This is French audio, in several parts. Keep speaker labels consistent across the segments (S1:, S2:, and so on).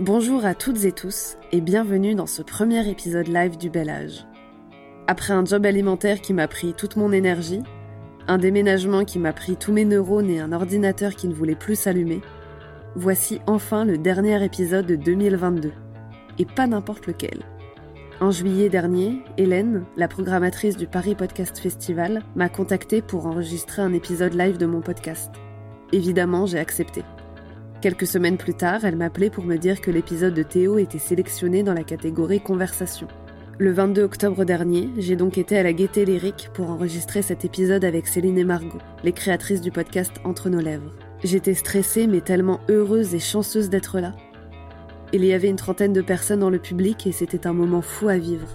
S1: Bonjour à toutes et tous et bienvenue dans ce premier épisode live du Bel Âge. Après un job alimentaire qui m'a pris toute mon énergie, un déménagement qui m'a pris tous mes neurones et un ordinateur qui ne voulait plus s'allumer, voici enfin le dernier épisode de 2022. Et pas n'importe lequel. En juillet dernier, Hélène, la programmatrice du Paris Podcast Festival, m'a contactée pour enregistrer un épisode live de mon podcast. Évidemment, j'ai accepté. Quelques semaines plus tard, elle m'appelait pour me dire que l'épisode de Théo était sélectionné dans la catégorie Conversation. Le 22 octobre dernier, j'ai donc été à la Gaieté Lyrique pour enregistrer cet épisode avec Céline et Margot, les créatrices du podcast Entre nos lèvres. J'étais stressée mais tellement heureuse et chanceuse d'être là. Il y avait une trentaine de personnes dans le public et c'était un moment fou à vivre.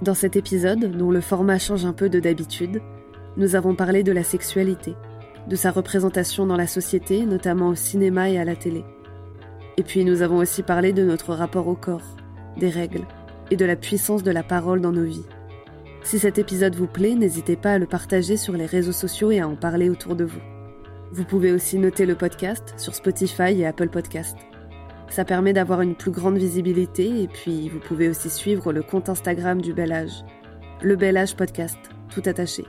S1: Dans cet épisode, dont le format change un peu de d'habitude, nous avons parlé de la sexualité, de sa représentation dans la société, notamment au cinéma et à la télé. Et puis nous avons aussi parlé de notre rapport au corps, des règles et de la puissance de la parole dans nos vies. Si cet épisode vous plaît, n'hésitez pas à le partager sur les réseaux sociaux et à en parler autour de vous. Vous pouvez aussi noter le podcast sur Spotify et Apple Podcast. Ça permet d'avoir une plus grande visibilité et puis vous pouvez aussi suivre le compte Instagram du Bel Âge, le Bel Âge Podcast, tout attaché.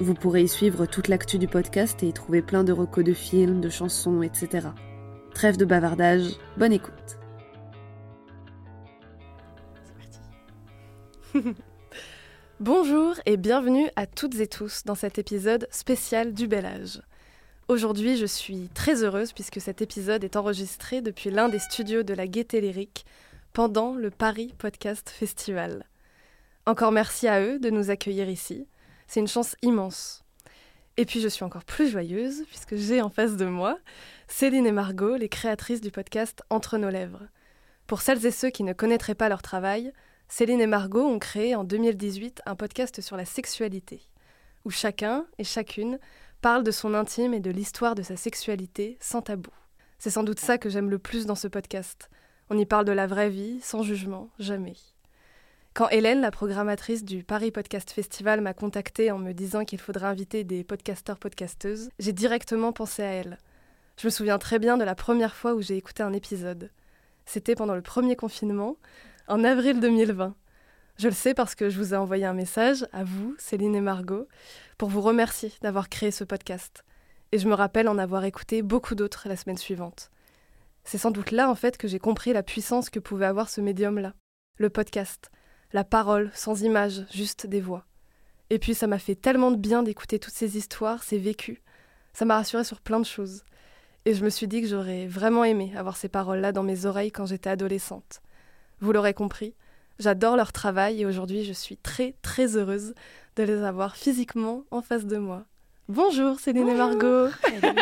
S1: Vous pourrez y suivre toute l'actu du podcast et y trouver plein de recos de films, de chansons, etc. Trêve de bavardage, bonne écoute.
S2: Bonjour et bienvenue à toutes et tous dans cet épisode spécial du Bel Âge. Aujourd'hui, je suis très heureuse puisque cet épisode est enregistré depuis l'un des studios de la Gaieté Lyrique pendant le Paris Podcast Festival. Encore merci à eux de nous accueillir ici. C'est une chance immense. Et puis je suis encore plus joyeuse puisque j'ai en face de moi Céline et Margot, les créatrices du podcast Entre nos lèvres. Pour celles et ceux qui ne connaîtraient pas leur travail, Céline et Margot ont créé en 2018 un podcast sur la sexualité, où chacun et chacune parle de son intime et de l'histoire de sa sexualité sans tabou. C'est sans doute ça que j'aime le plus dans ce podcast. On y parle de la vraie vie, sans jugement, jamais. Quand Hélène, la programmatrice du Paris Podcast Festival, m'a contactée en me disant qu'il faudrait inviter des podcasteurs-podcasteuses, j'ai directement pensé à elle. Je me souviens très bien de la première fois où j'ai écouté un épisode. C'était pendant le premier confinement, en avril 2020. Je le sais parce que je vous ai envoyé un message à vous, Céline et Margot, pour vous remercier d'avoir créé ce podcast. Et je me rappelle en avoir écouté beaucoup d'autres la semaine suivante. C'est sans doute là en fait que j'ai compris la puissance que pouvait avoir ce médium-là, le podcast la parole, sans image, juste des voix. Et puis ça m'a fait tellement de bien d'écouter toutes ces histoires, ces vécus. Ça m'a rassuré sur plein de choses. Et je me suis dit que j'aurais vraiment aimé avoir ces paroles-là dans mes oreilles quand j'étais adolescente. Vous l'aurez compris, j'adore leur travail et aujourd'hui je suis très très heureuse de les avoir physiquement en face de moi. Bonjour Céline et Margot
S3: Ça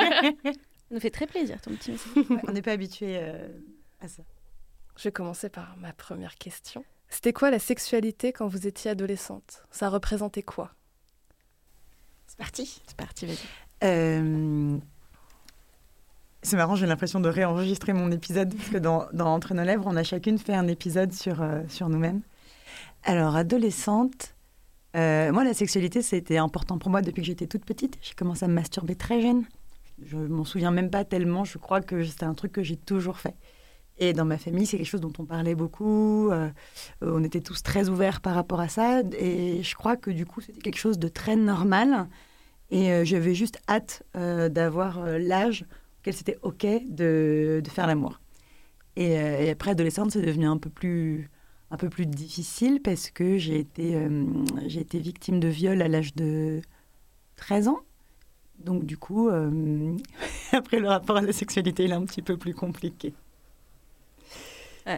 S3: nous fait très plaisir ton petit message.
S4: on n'est pas habitué euh, à ça.
S2: Je vais commencer par ma première question. C'était quoi la sexualité quand vous étiez adolescente? Ça représentait quoi?
S3: C'est parti.
S4: C'est parti, vas-y. Euh, c'est marrant, j'ai l'impression de réenregistrer mon épisode parce que dans, Entre nos lèvres, on a chacune fait un épisode sur, euh, sur nous-mêmes. Alors, adolescente, euh, moi, la sexualité, c'était important pour moi depuis que j'étais toute petite. J'ai commencé à me masturber très jeune. Je m'en souviens même pas tellement. Je crois que c'était un truc que j'ai toujours fait. Et dans ma famille, c'est quelque chose dont on parlait beaucoup. Euh, on était tous très ouverts par rapport à ça. Et je crois que du coup, c'était quelque chose de très normal. Et euh, j'avais juste hâte euh, d'avoir l'âge auquel c'était OK de, faire l'amour. Et, et, après, adolescente, c'est devenu un peu plus, un peu plus difficile parce que j'ai été, j'ai été victime de viol à l'âge de 13 ans. Donc du coup, après le rapport à la sexualité, il est un petit peu plus compliqué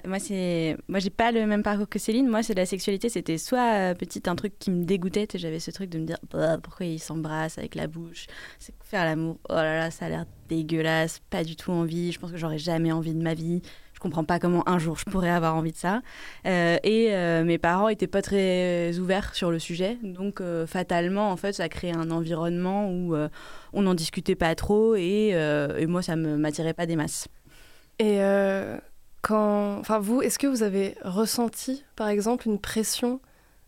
S3: moi, c'est, moi, j'ai pas le même parcours que Céline. Moi, c'est la sexualité. C'était soit euh, petite un truc qui me dégoûtait. J'avais ce truc de me dire bah, pourquoi ils s'embrassent avec la bouche? C'est faire l'amour. Oh là là, ça a l'air dégueulasse. Pas du tout envie. Je pense que j'aurais jamais envie de ma vie. Je comprends pas comment un jour je pourrais avoir envie de ça. Euh, et euh, mes parents étaient pas très ouverts sur le sujet. Donc, fatalement, en fait, ça créé un environnement où on n'en discutait pas trop. Et, et moi, ça me m'attirait pas des masses.
S2: Et enfin vous, est-ce que vous avez ressenti, par exemple, une pression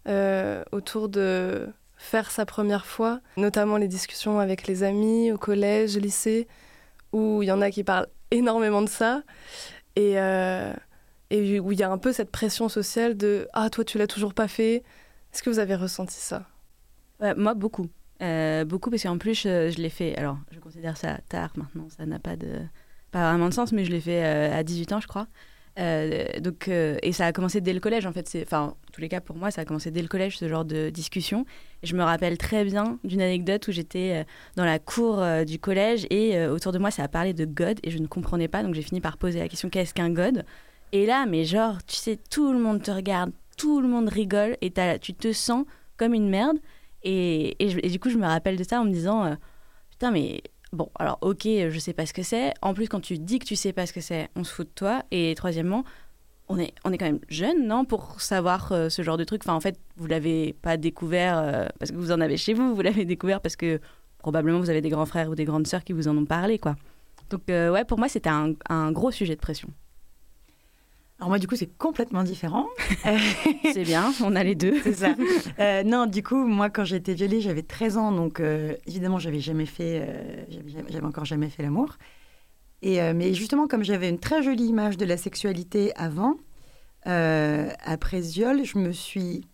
S2: euh, autour de faire sa première fois, notamment les discussions avec les amis au collège, lycée, où il y en a qui parlent énormément de ça. Et, euh, où il y a un peu cette pression sociale de ah toi tu l'as toujours pas fait. Est-ce que vous avez ressenti ça?
S3: Moi beaucoup, beaucoup parce qu'en plus je, je l'ai fait. Alors je considère ça tard maintenant, ça n'a pas de pas vraiment de sens, mais je l'ai fait à 18 ans je crois. Euh, donc, euh, et ça a commencé dès le collège, en fait. Enfin, en tous les cas, pour moi, ça a commencé dès le collège, ce genre de discussion. Et je me rappelle très bien d'une anecdote où j'étais euh, dans la cour du collège et autour de moi, ça a parlé de God et je ne comprenais pas. Donc, j'ai fini par poser la question qu'est-ce qu'un God? Et là, mais genre, tu sais, tout le monde te regarde, tout le monde rigole et tu te sens comme une merde. Et, et, du coup, je me rappelle de ça en me disant Putain, mais Bon, alors ok, je sais pas ce que c'est. En plus, quand tu dis que tu sais pas ce que c'est, on se fout de toi. Et troisièmement, on est, on est quand même jeune, non, pour savoir euh, ce genre de truc. Enfin, en fait, vous l'avez pas découvert euh, parce que vous en avez chez vous. Vous l'avez découvert parce que probablement vous avez des grands frères ou des grandes sœurs qui vous en ont parlé, quoi. Donc euh, ouais, pour moi, c'était un, un gros sujet de pression.
S4: Alors moi, du coup, c'est complètement différent.
S3: c'est bien, on a les deux.
S4: c'est ça. Euh, non, du coup, moi, quand j'ai été violée, j'avais 13 ans, donc euh, évidemment, j'avais jamais fait, euh, j'avais encore jamais fait l'amour. Et mais justement, comme j'avais une très jolie image de la sexualité avant, après viol, je me suis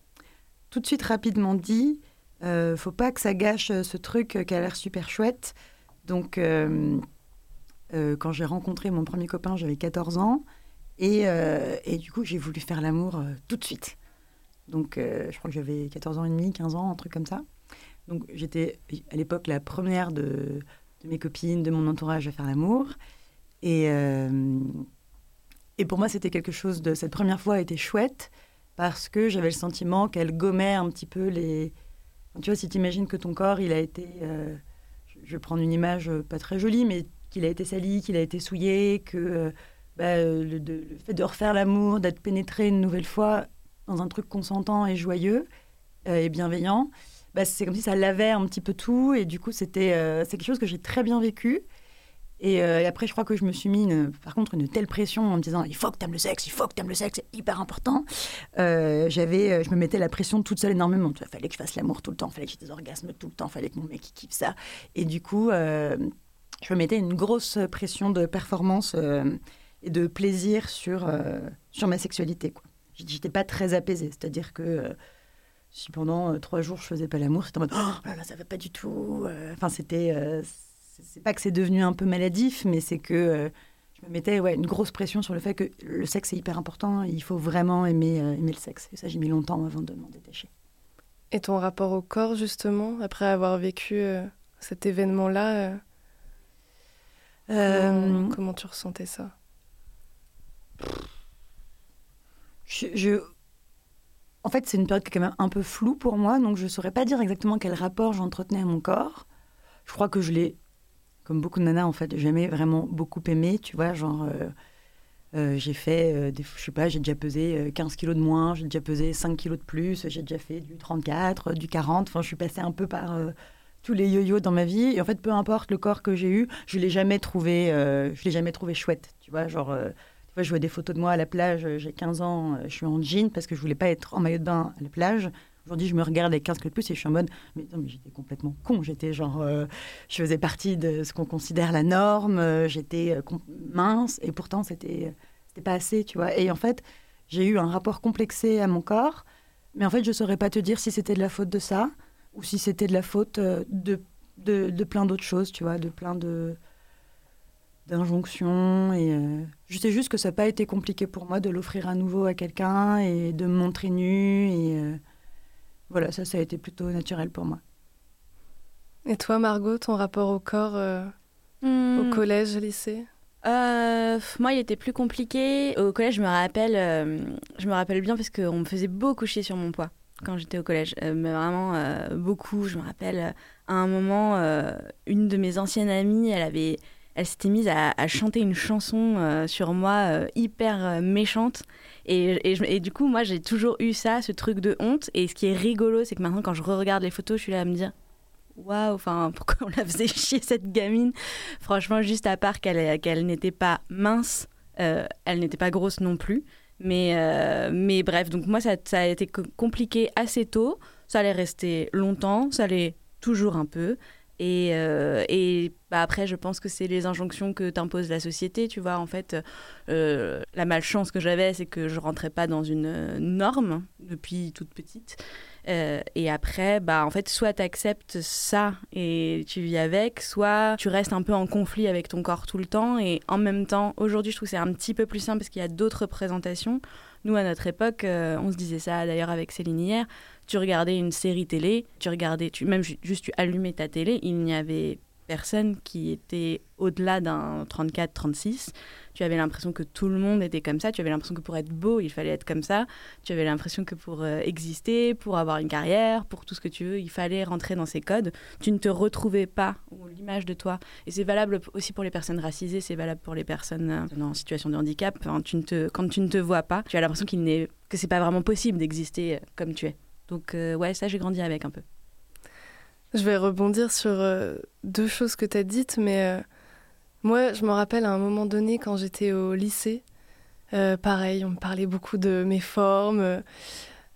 S4: tout de suite rapidement dit, faut pas que ça gâche ce truc qui a l'air super chouette. Donc, quand j'ai rencontré mon premier copain, j'avais 14 ans. Euh, et, du coup, j'ai voulu faire l'amour euh, tout de suite. Donc, euh, je crois que j'avais 14 ans et demi, 15 ans, un truc comme ça. Donc, j'étais à l'époque la première de, mes copines, de mon entourage à faire l'amour. Et, et pour moi, c'était quelque chose de. Cette première fois était chouette parce que j'avais le sentiment qu'elle gommait un petit peu les. Tu vois, si tu imagines que ton corps, il a été. je vais prendre une image pas très jolie, mais qu'il a été sali, qu'il a été souillé, que bah, le, fait de refaire l'amour, d'être pénétré une nouvelle fois dans un truc consentant et joyeux euh, et bienveillant, bah, c'est comme si ça lavait un petit peu tout. Et du coup, c'était euh, c'est quelque chose que j'ai très bien vécu. Euh, et, après, je crois que je me suis mis, par contre, une telle pression en me disant il faut que tu aimes le sexe, il faut que tu aimes le sexe, c'est hyper important. je me mettais la pression toute seule énormément. Il fallait que je fasse l'amour tout le temps, il fallait que j'ai des orgasmes tout le temps, il fallait que mon mec kiffe ça. Et du coup, je me mettais une grosse pression de performance et de plaisir sur, euh, sur ma sexualité. Quoi. J'étais pas très apaisée, c'est-à-dire que euh, si pendant euh, trois jours je faisais pas l'amour, c'était en mode oh là là, ça va pas du tout. Enfin, c'était. c'est pas que c'est devenu un peu maladif, mais c'est que je me mettais ouais, une grosse pression sur le fait que le sexe est hyper important, il faut vraiment aimer, aimer le sexe. Et ça, j'ai mis longtemps avant de m'en détacher.
S2: Et ton rapport au corps, justement, après avoir vécu cet événement-là, comment tu ressentais ça?
S4: En fait, c'est une période qui est quand même un peu floue pour moi, donc je ne saurais pas dire exactement quel rapport j'entretenais à mon corps. Je crois que je l'ai, comme beaucoup de nanas, en fait, jamais vraiment beaucoup aimé, tu vois, genre... Euh, euh, j'ai fait, euh, des, je sais pas, j'ai déjà pesé 15 kilos de moins, j'ai déjà pesé 5 kilos de plus, j'ai déjà fait du 34, du 40. Enfin, je suis passée un peu par tous les yo-yo dans ma vie. Et en fait, peu importe le corps que j'ai eu, je l'ai jamais trouvé, je l'ai jamais trouvé chouette. Tu vois, genre, je vois des photos de moi à la plage, euh, j'ai 15 ans, euh, je suis en jean parce que je voulais pas être en maillot de bain à la plage. Aujourd'hui, je me regarde avec 15 kilos de plus et je suis en mode, mais, mais j'étais complètement con. J'étais genre, euh, je faisais partie de ce qu'on considère la norme, j'étais mince et pourtant c'était pas assez, tu vois. Et en fait, j'ai eu un rapport complexé à mon corps, mais en fait, je saurais pas te dire si c'était de la faute de ça ou si c'était de la faute de, de, de plein d'autres choses, tu vois, de plein de, d'injonction. Et euh, je sais juste que ça n'a pas été compliqué pour moi de l'offrir à nouveau à quelqu'un et de me montrer nue. Et euh, voilà, ça, ça a été plutôt naturel pour moi.
S2: Et toi, Margot, ton rapport au corps euh, au hmm. collège, lycée?
S3: Moi, il était plus compliqué. Au collège, je me rappelle, je me rappelle bien parce qu'on me faisait beaucoup chier sur mon poids quand j'étais au collège. mais vraiment beaucoup. Je me rappelle, à un moment, une de mes anciennes amies, elle avait, elle s'était mise à, chanter une chanson euh, sur moi euh, hyper euh, méchante. Et, du coup, moi, j'ai toujours eu ça, ce truc de honte. Et ce qui est rigolo, c'est que maintenant, quand je re-regarde les photos, je suis là à me dire Waouh, enfin, pourquoi on la faisait chier cette gamine? Franchement, juste à part qu'elle qu'elle n'était pas mince, elle n'était pas grosse non plus. Mais, mais bref, donc moi, ça, ça a été compliqué assez tôt. Ça allait rester longtemps, ça allait toujours un peu. Et, euh, et bah après, je pense que c'est les injonctions que t'impose la société, tu vois. En fait, euh, la malchance que j'avais, c'est que je rentrais pas dans une euh, norme depuis toute petite. Et après, bah, en fait, soit tu acceptes ça et tu vis avec, soit tu restes un peu en conflit avec ton corps tout le temps. Et en même temps, aujourd'hui, je trouve que c'est un petit peu plus simple parce qu'il y a d'autres représentations. Nous, à notre époque, euh, on se disait ça d'ailleurs avec Céline hier, tu regardais une série télé, tu regardais, tu, même ju- juste tu allumais ta télé, il n'y avait qui était au-delà d'un 34-36. Tu avais l'impression que tout le monde était comme ça, tu avais l'impression que pour être beau, il fallait être comme ça, tu avais l'impression que pour euh, exister, pour avoir une carrière, pour tout ce que tu veux, il fallait rentrer dans ces codes. Tu ne te retrouvais pas, ou l'image de toi. Et c'est valable aussi pour les personnes racisées, c'est valable pour les personnes euh, en situation de handicap. Quand tu ne te vois pas, tu as l'impression qu'il n'est, que pas vraiment possible d'exister euh, comme tu es. Donc euh, ouais, ça j'ai grandi avec un peu.
S2: Je vais rebondir sur euh, deux choses que tu as dites, mais euh, moi, je me rappelle à un moment donné, quand j'étais au lycée, euh, pareil, on me parlait beaucoup de mes formes,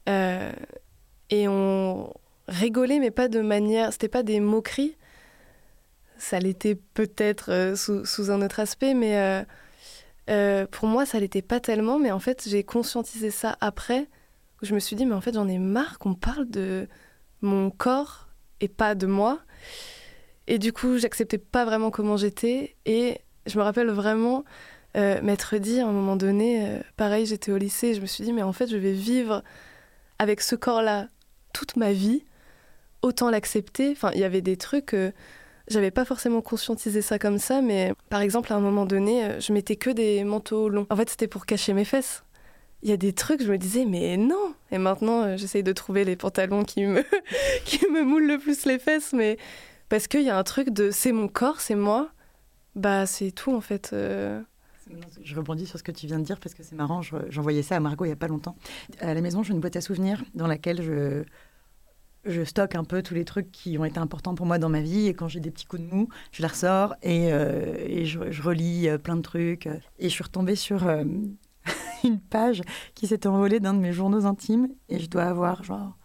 S2: et on rigolait, mais pas de manière, c'était pas des moqueries, ça l'était peut-être sous, un autre aspect, mais pour moi, ça l'était pas tellement, mais en fait, j'ai conscientisé ça après, où je me suis dit, mais en fait, j'en ai marre qu'on parle de mon corps et pas de moi. Et du coup, j'acceptais pas vraiment comment j'étais. Et je me rappelle vraiment euh, m'être dit à un moment donné, euh, pareil, j'étais au lycée, je me suis dit, mais en fait, je vais vivre avec ce corps-là toute ma vie. Autant l'accepter. Enfin, il y avait des trucs. euh, j'avais pas forcément conscientisé ça comme ça, mais par exemple, à un moment donné, euh, je mettais que des manteaux longs. En fait, c'était pour cacher mes fesses. Il y a des trucs, je me disais, mais non Et maintenant, euh, j'essaye de trouver les pantalons qui me, qui me moulent le plus les fesses, mais parce qu'il y a un truc de c'est mon corps, c'est moi, bah c'est tout en fait. euh.
S4: Je rebondis sur ce que tu viens de dire parce que c'est marrant. je- J'envoyais ça à Margot il n'y a pas longtemps. À la maison, j'ai une boîte à souvenirs dans laquelle je, je stocke un peu tous les trucs qui ont été importants pour moi dans ma vie. Et quand j'ai des petits coups de mou, je la ressors et, euh, et je, relis plein de trucs. Et je suis retombée sur une page qui s'était envolée d'un de mes journaux intimes. Et je dois avoir genre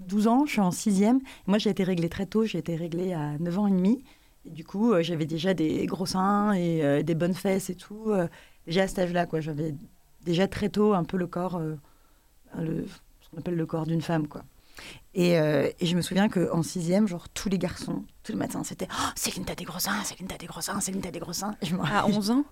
S4: 12 ans, je suis en sixième. Moi, j'ai été réglée très tôt. J'ai été réglée à 9 ans et demi. Et du coup, euh, j'avais déjà des gros seins et euh, des bonnes fesses et tout. euh, déjà à cet âge-là, quoi. J'avais déjà très tôt un peu le corps, euh, le, ce qu'on appelle le corps d'une femme, quoi. Et, et je me souviens qu'en sixième, genre tous les garçons, tous les matins, c'était oh, Céline, t'as des gros seins, Céline, t'as des gros seins, Céline, t'as des gros seins. Et je me-
S3: À 11 ans?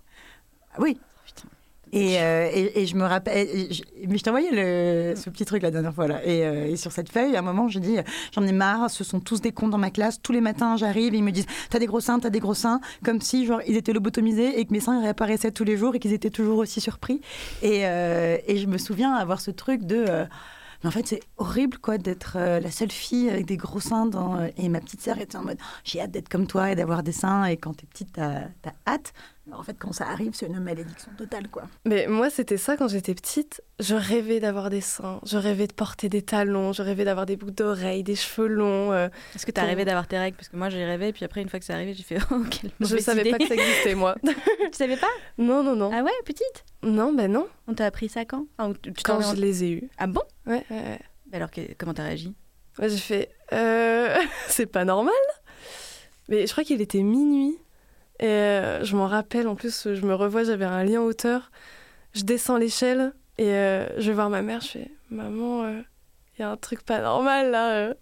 S4: Oui.
S3: Putain.
S4: Et, euh, et, et je me rappelle, je- mais je le, ce petit truc la dernière fois là. Et, euh, et sur cette feuille, à un moment, j'ai dit, j'en ai marre, ce sont tous des cons dans ma classe. Tous les matins, j'arrive et ils me disent, t'as des gros seins, t'as des gros seins, comme si genre ils étaient lobotomisés et que mes seins réapparaissaient tous les jours et qu'ils étaient toujours aussi surpris. Et, euh, et je me souviens avoir ce truc de, mais en fait c'est horrible quoi d'être la seule fille avec des gros seins. Dans, et ma petite sœur était en mode, j'ai hâte d'être comme toi et d'avoir des seins. Et quand t'es petite, t'as as hâte. En fait, quand ça arrive, c'est une malédiction totale quoi.
S2: Mais moi, c'était ça quand j'étais petite. Je rêvais d'avoir des seins, je rêvais de porter des talons, je rêvais d'avoir des boucles d'oreilles, des cheveux longs. euh.
S3: Est-ce que tu as
S2: Pour-
S3: rêvé d'avoir tes règles? Parce que moi j'ai rêvé, puis après une fois que c'est arrivé, j'ai fait Oh, quelle
S2: Je savais
S3: idée.
S2: pas que ça existait, moi.
S3: tu savais pas?
S2: Non, non, non.
S3: Ah ouais, petite?
S2: Non, ben non.
S3: On t'a appris ça quand? Tu- t'en
S2: Quand je les ai eus.
S3: Ah bon?
S2: Ouais, ouais, ouais.
S3: Bah Alors que- comment t'as réagi?
S2: Ouais, j'ai fait euh, c'est pas normal. Mais je crois qu'il était minuit. Et euh, je m'en rappelle, en plus, je me revois, j'avais un lit en hauteur. Je descends l'échelle et euh, je vais voir ma mère. Je fais Maman, il y a un truc pas normal là. euh.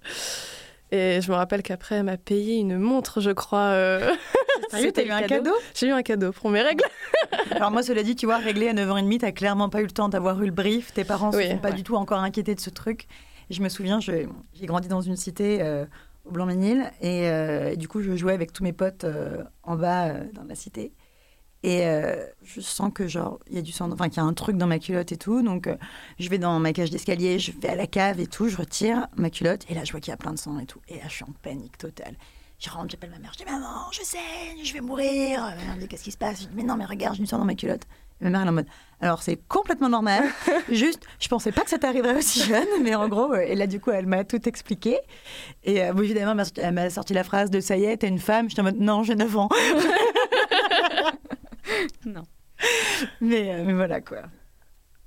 S2: Et je me rappelle qu'après, elle m'a payé une montre, je crois. euh.
S4: Sérieux, t'as eu un
S3: cadeau
S4: cadeau?
S2: J'ai eu un cadeau pour mes règles.
S4: Alors moi, cela dit, tu vois, réglé à 9h30, t'as clairement pas eu le temps d'avoir eu le brief. Tes parents
S2: Oui,
S4: se sont pas
S2: ouais.
S4: du tout encore inquiétés de ce truc. Et je me souviens, j'ai grandi dans une cité euh, au Blanc-Ménil. Et, euh, du coup, je jouais avec tous mes potes euh, en bas euh, dans la cité. Et je sens que genre il y a du sang, enfin qu'il y a un truc dans ma culotte et tout. Donc je vais dans ma cage d'escalier, je vais à la cave et tout, je retire ma culotte et là je vois qu'il y a plein de sang et tout. Et là je suis en panique totale. Je rentre, j'appelle ma mère, je dis maman, je saigne, je vais mourir. Ma mère me dit qu'est-ce qui se passe? Je dis mais non mais regarde, j'ai du sang dans ma culotte. Et ma mère elle est en mode alors c'est complètement normal. Juste, je pensais pas que ça t'arriverait aussi jeune, mais en gros, euh, et là du coup elle m'a tout expliqué. Et euh, évidemment elle m'a sorti- la phrase de ça y est, t'es une femme. J'étais en mode non, j'ai 9 ans.
S3: Non.
S4: Mais, euh, mais voilà quoi.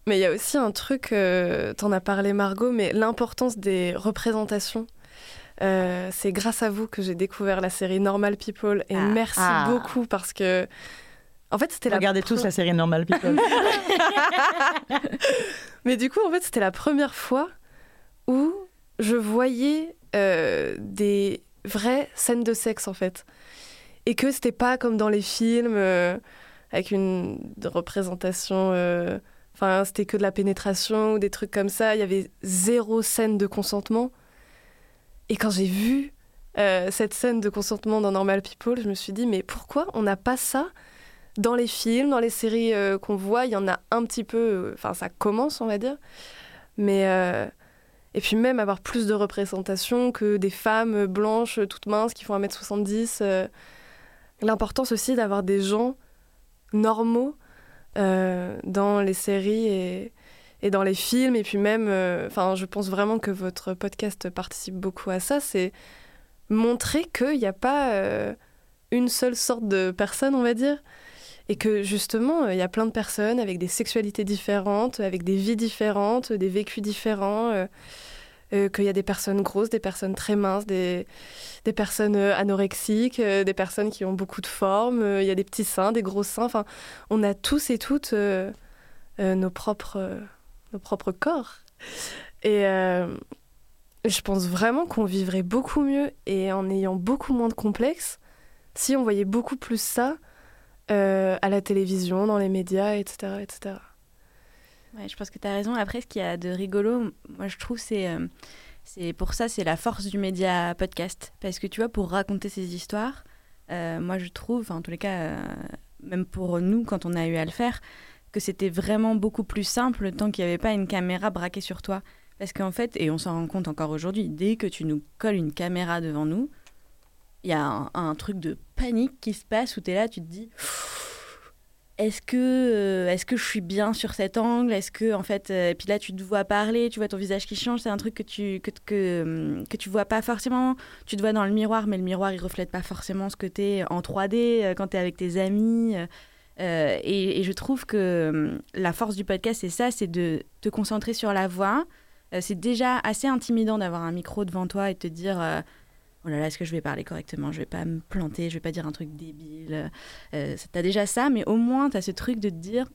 S2: Mais il y a aussi un truc, euh, t'en as parlé Margot, mais l'importance des représentations. Euh, c'est grâce à vous que j'ai découvert la série Normal People et
S3: Ah.
S2: merci
S4: Ah.
S2: beaucoup parce que en fait c'était la
S4: Regardez tous la série Normal People.
S2: mais du coup en fait c'était la première fois où je voyais euh, des vraies scènes de sexe en fait. Et que c'était pas comme dans les films euh, avec une représentation euh, enfin c'était que de la pénétration ou des trucs comme ça. Il y avait zéro scène de consentement. Et quand j'ai vu cette scène de consentement dans Normal People je me suis dit mais pourquoi on n'a pas ça dans les films dans les séries euh, qu'on voit il y en a un petit peu euh, enfin ça commence on va dire mais euh, et puis même avoir plus de représentation que des femmes blanches toutes minces qui font 1m70 euh, l'importance aussi d'avoir des gens normaux dans les séries et, et dans les films. Et puis même, enfin, je pense vraiment que votre podcast participe beaucoup à ça. C'est montrer qu'il n'y a pas une seule sorte de personne, on va dire. Et que justement, euh, il y a plein de personnes avec des sexualités différentes, avec des vies différentes, des vécus différents. euh, euh, qu'il y a des personnes grosses, des personnes très minces, des, des personnes anorexiques, des personnes qui ont beaucoup de formes, euh, il y a des petits seins, des gros seins. Enfin, on a tous et toutes nos, propres, nos propres corps. Et je pense vraiment qu'on vivrait beaucoup mieux et en ayant beaucoup moins de complexes si on voyait beaucoup plus ça euh, à la télévision, dans les médias, etc. etc.
S3: Je pense que tu as raison. Après, ce qu'il y a de rigolo, moi je trouve, c'est euh, c'est pour ça, c'est la force du média podcast. Parce que tu vois, pour raconter ces histoires, euh, moi je trouve, en tous les cas, même pour nous, quand on a eu à le faire, que c'était vraiment beaucoup plus simple tant qu'il n'y avait pas une caméra braquée sur toi. Parce qu'en fait, et on s'en rend compte encore aujourd'hui, dès que tu nous colles une caméra devant nous, il y a un, truc de panique qui se passe où tu es là, tu te dis est-ce que, euh, est-ce que je suis bien sur cet angle? Est-ce que, en fait, euh, et puis là, tu te vois parler, tu vois ton visage qui change, c'est un truc que tu, que, que, que tu vois pas forcément. Tu te vois dans le miroir, mais le miroir, il reflète pas forcément ce que tu es en 3D euh, quand tu es avec tes amis. euh, euh, et, je trouve que la force du podcast, c'est ça, c'est de te concentrer sur la voix. Euh, c'est déjà assez intimidant d'avoir un micro devant toi et de te dire euh, oh est-ce que je vais parler correctement? Je vais pas me planter, je vais pas dire un truc débile. Euh, t'as déjà ça, mais au moins t'as ce truc de te dire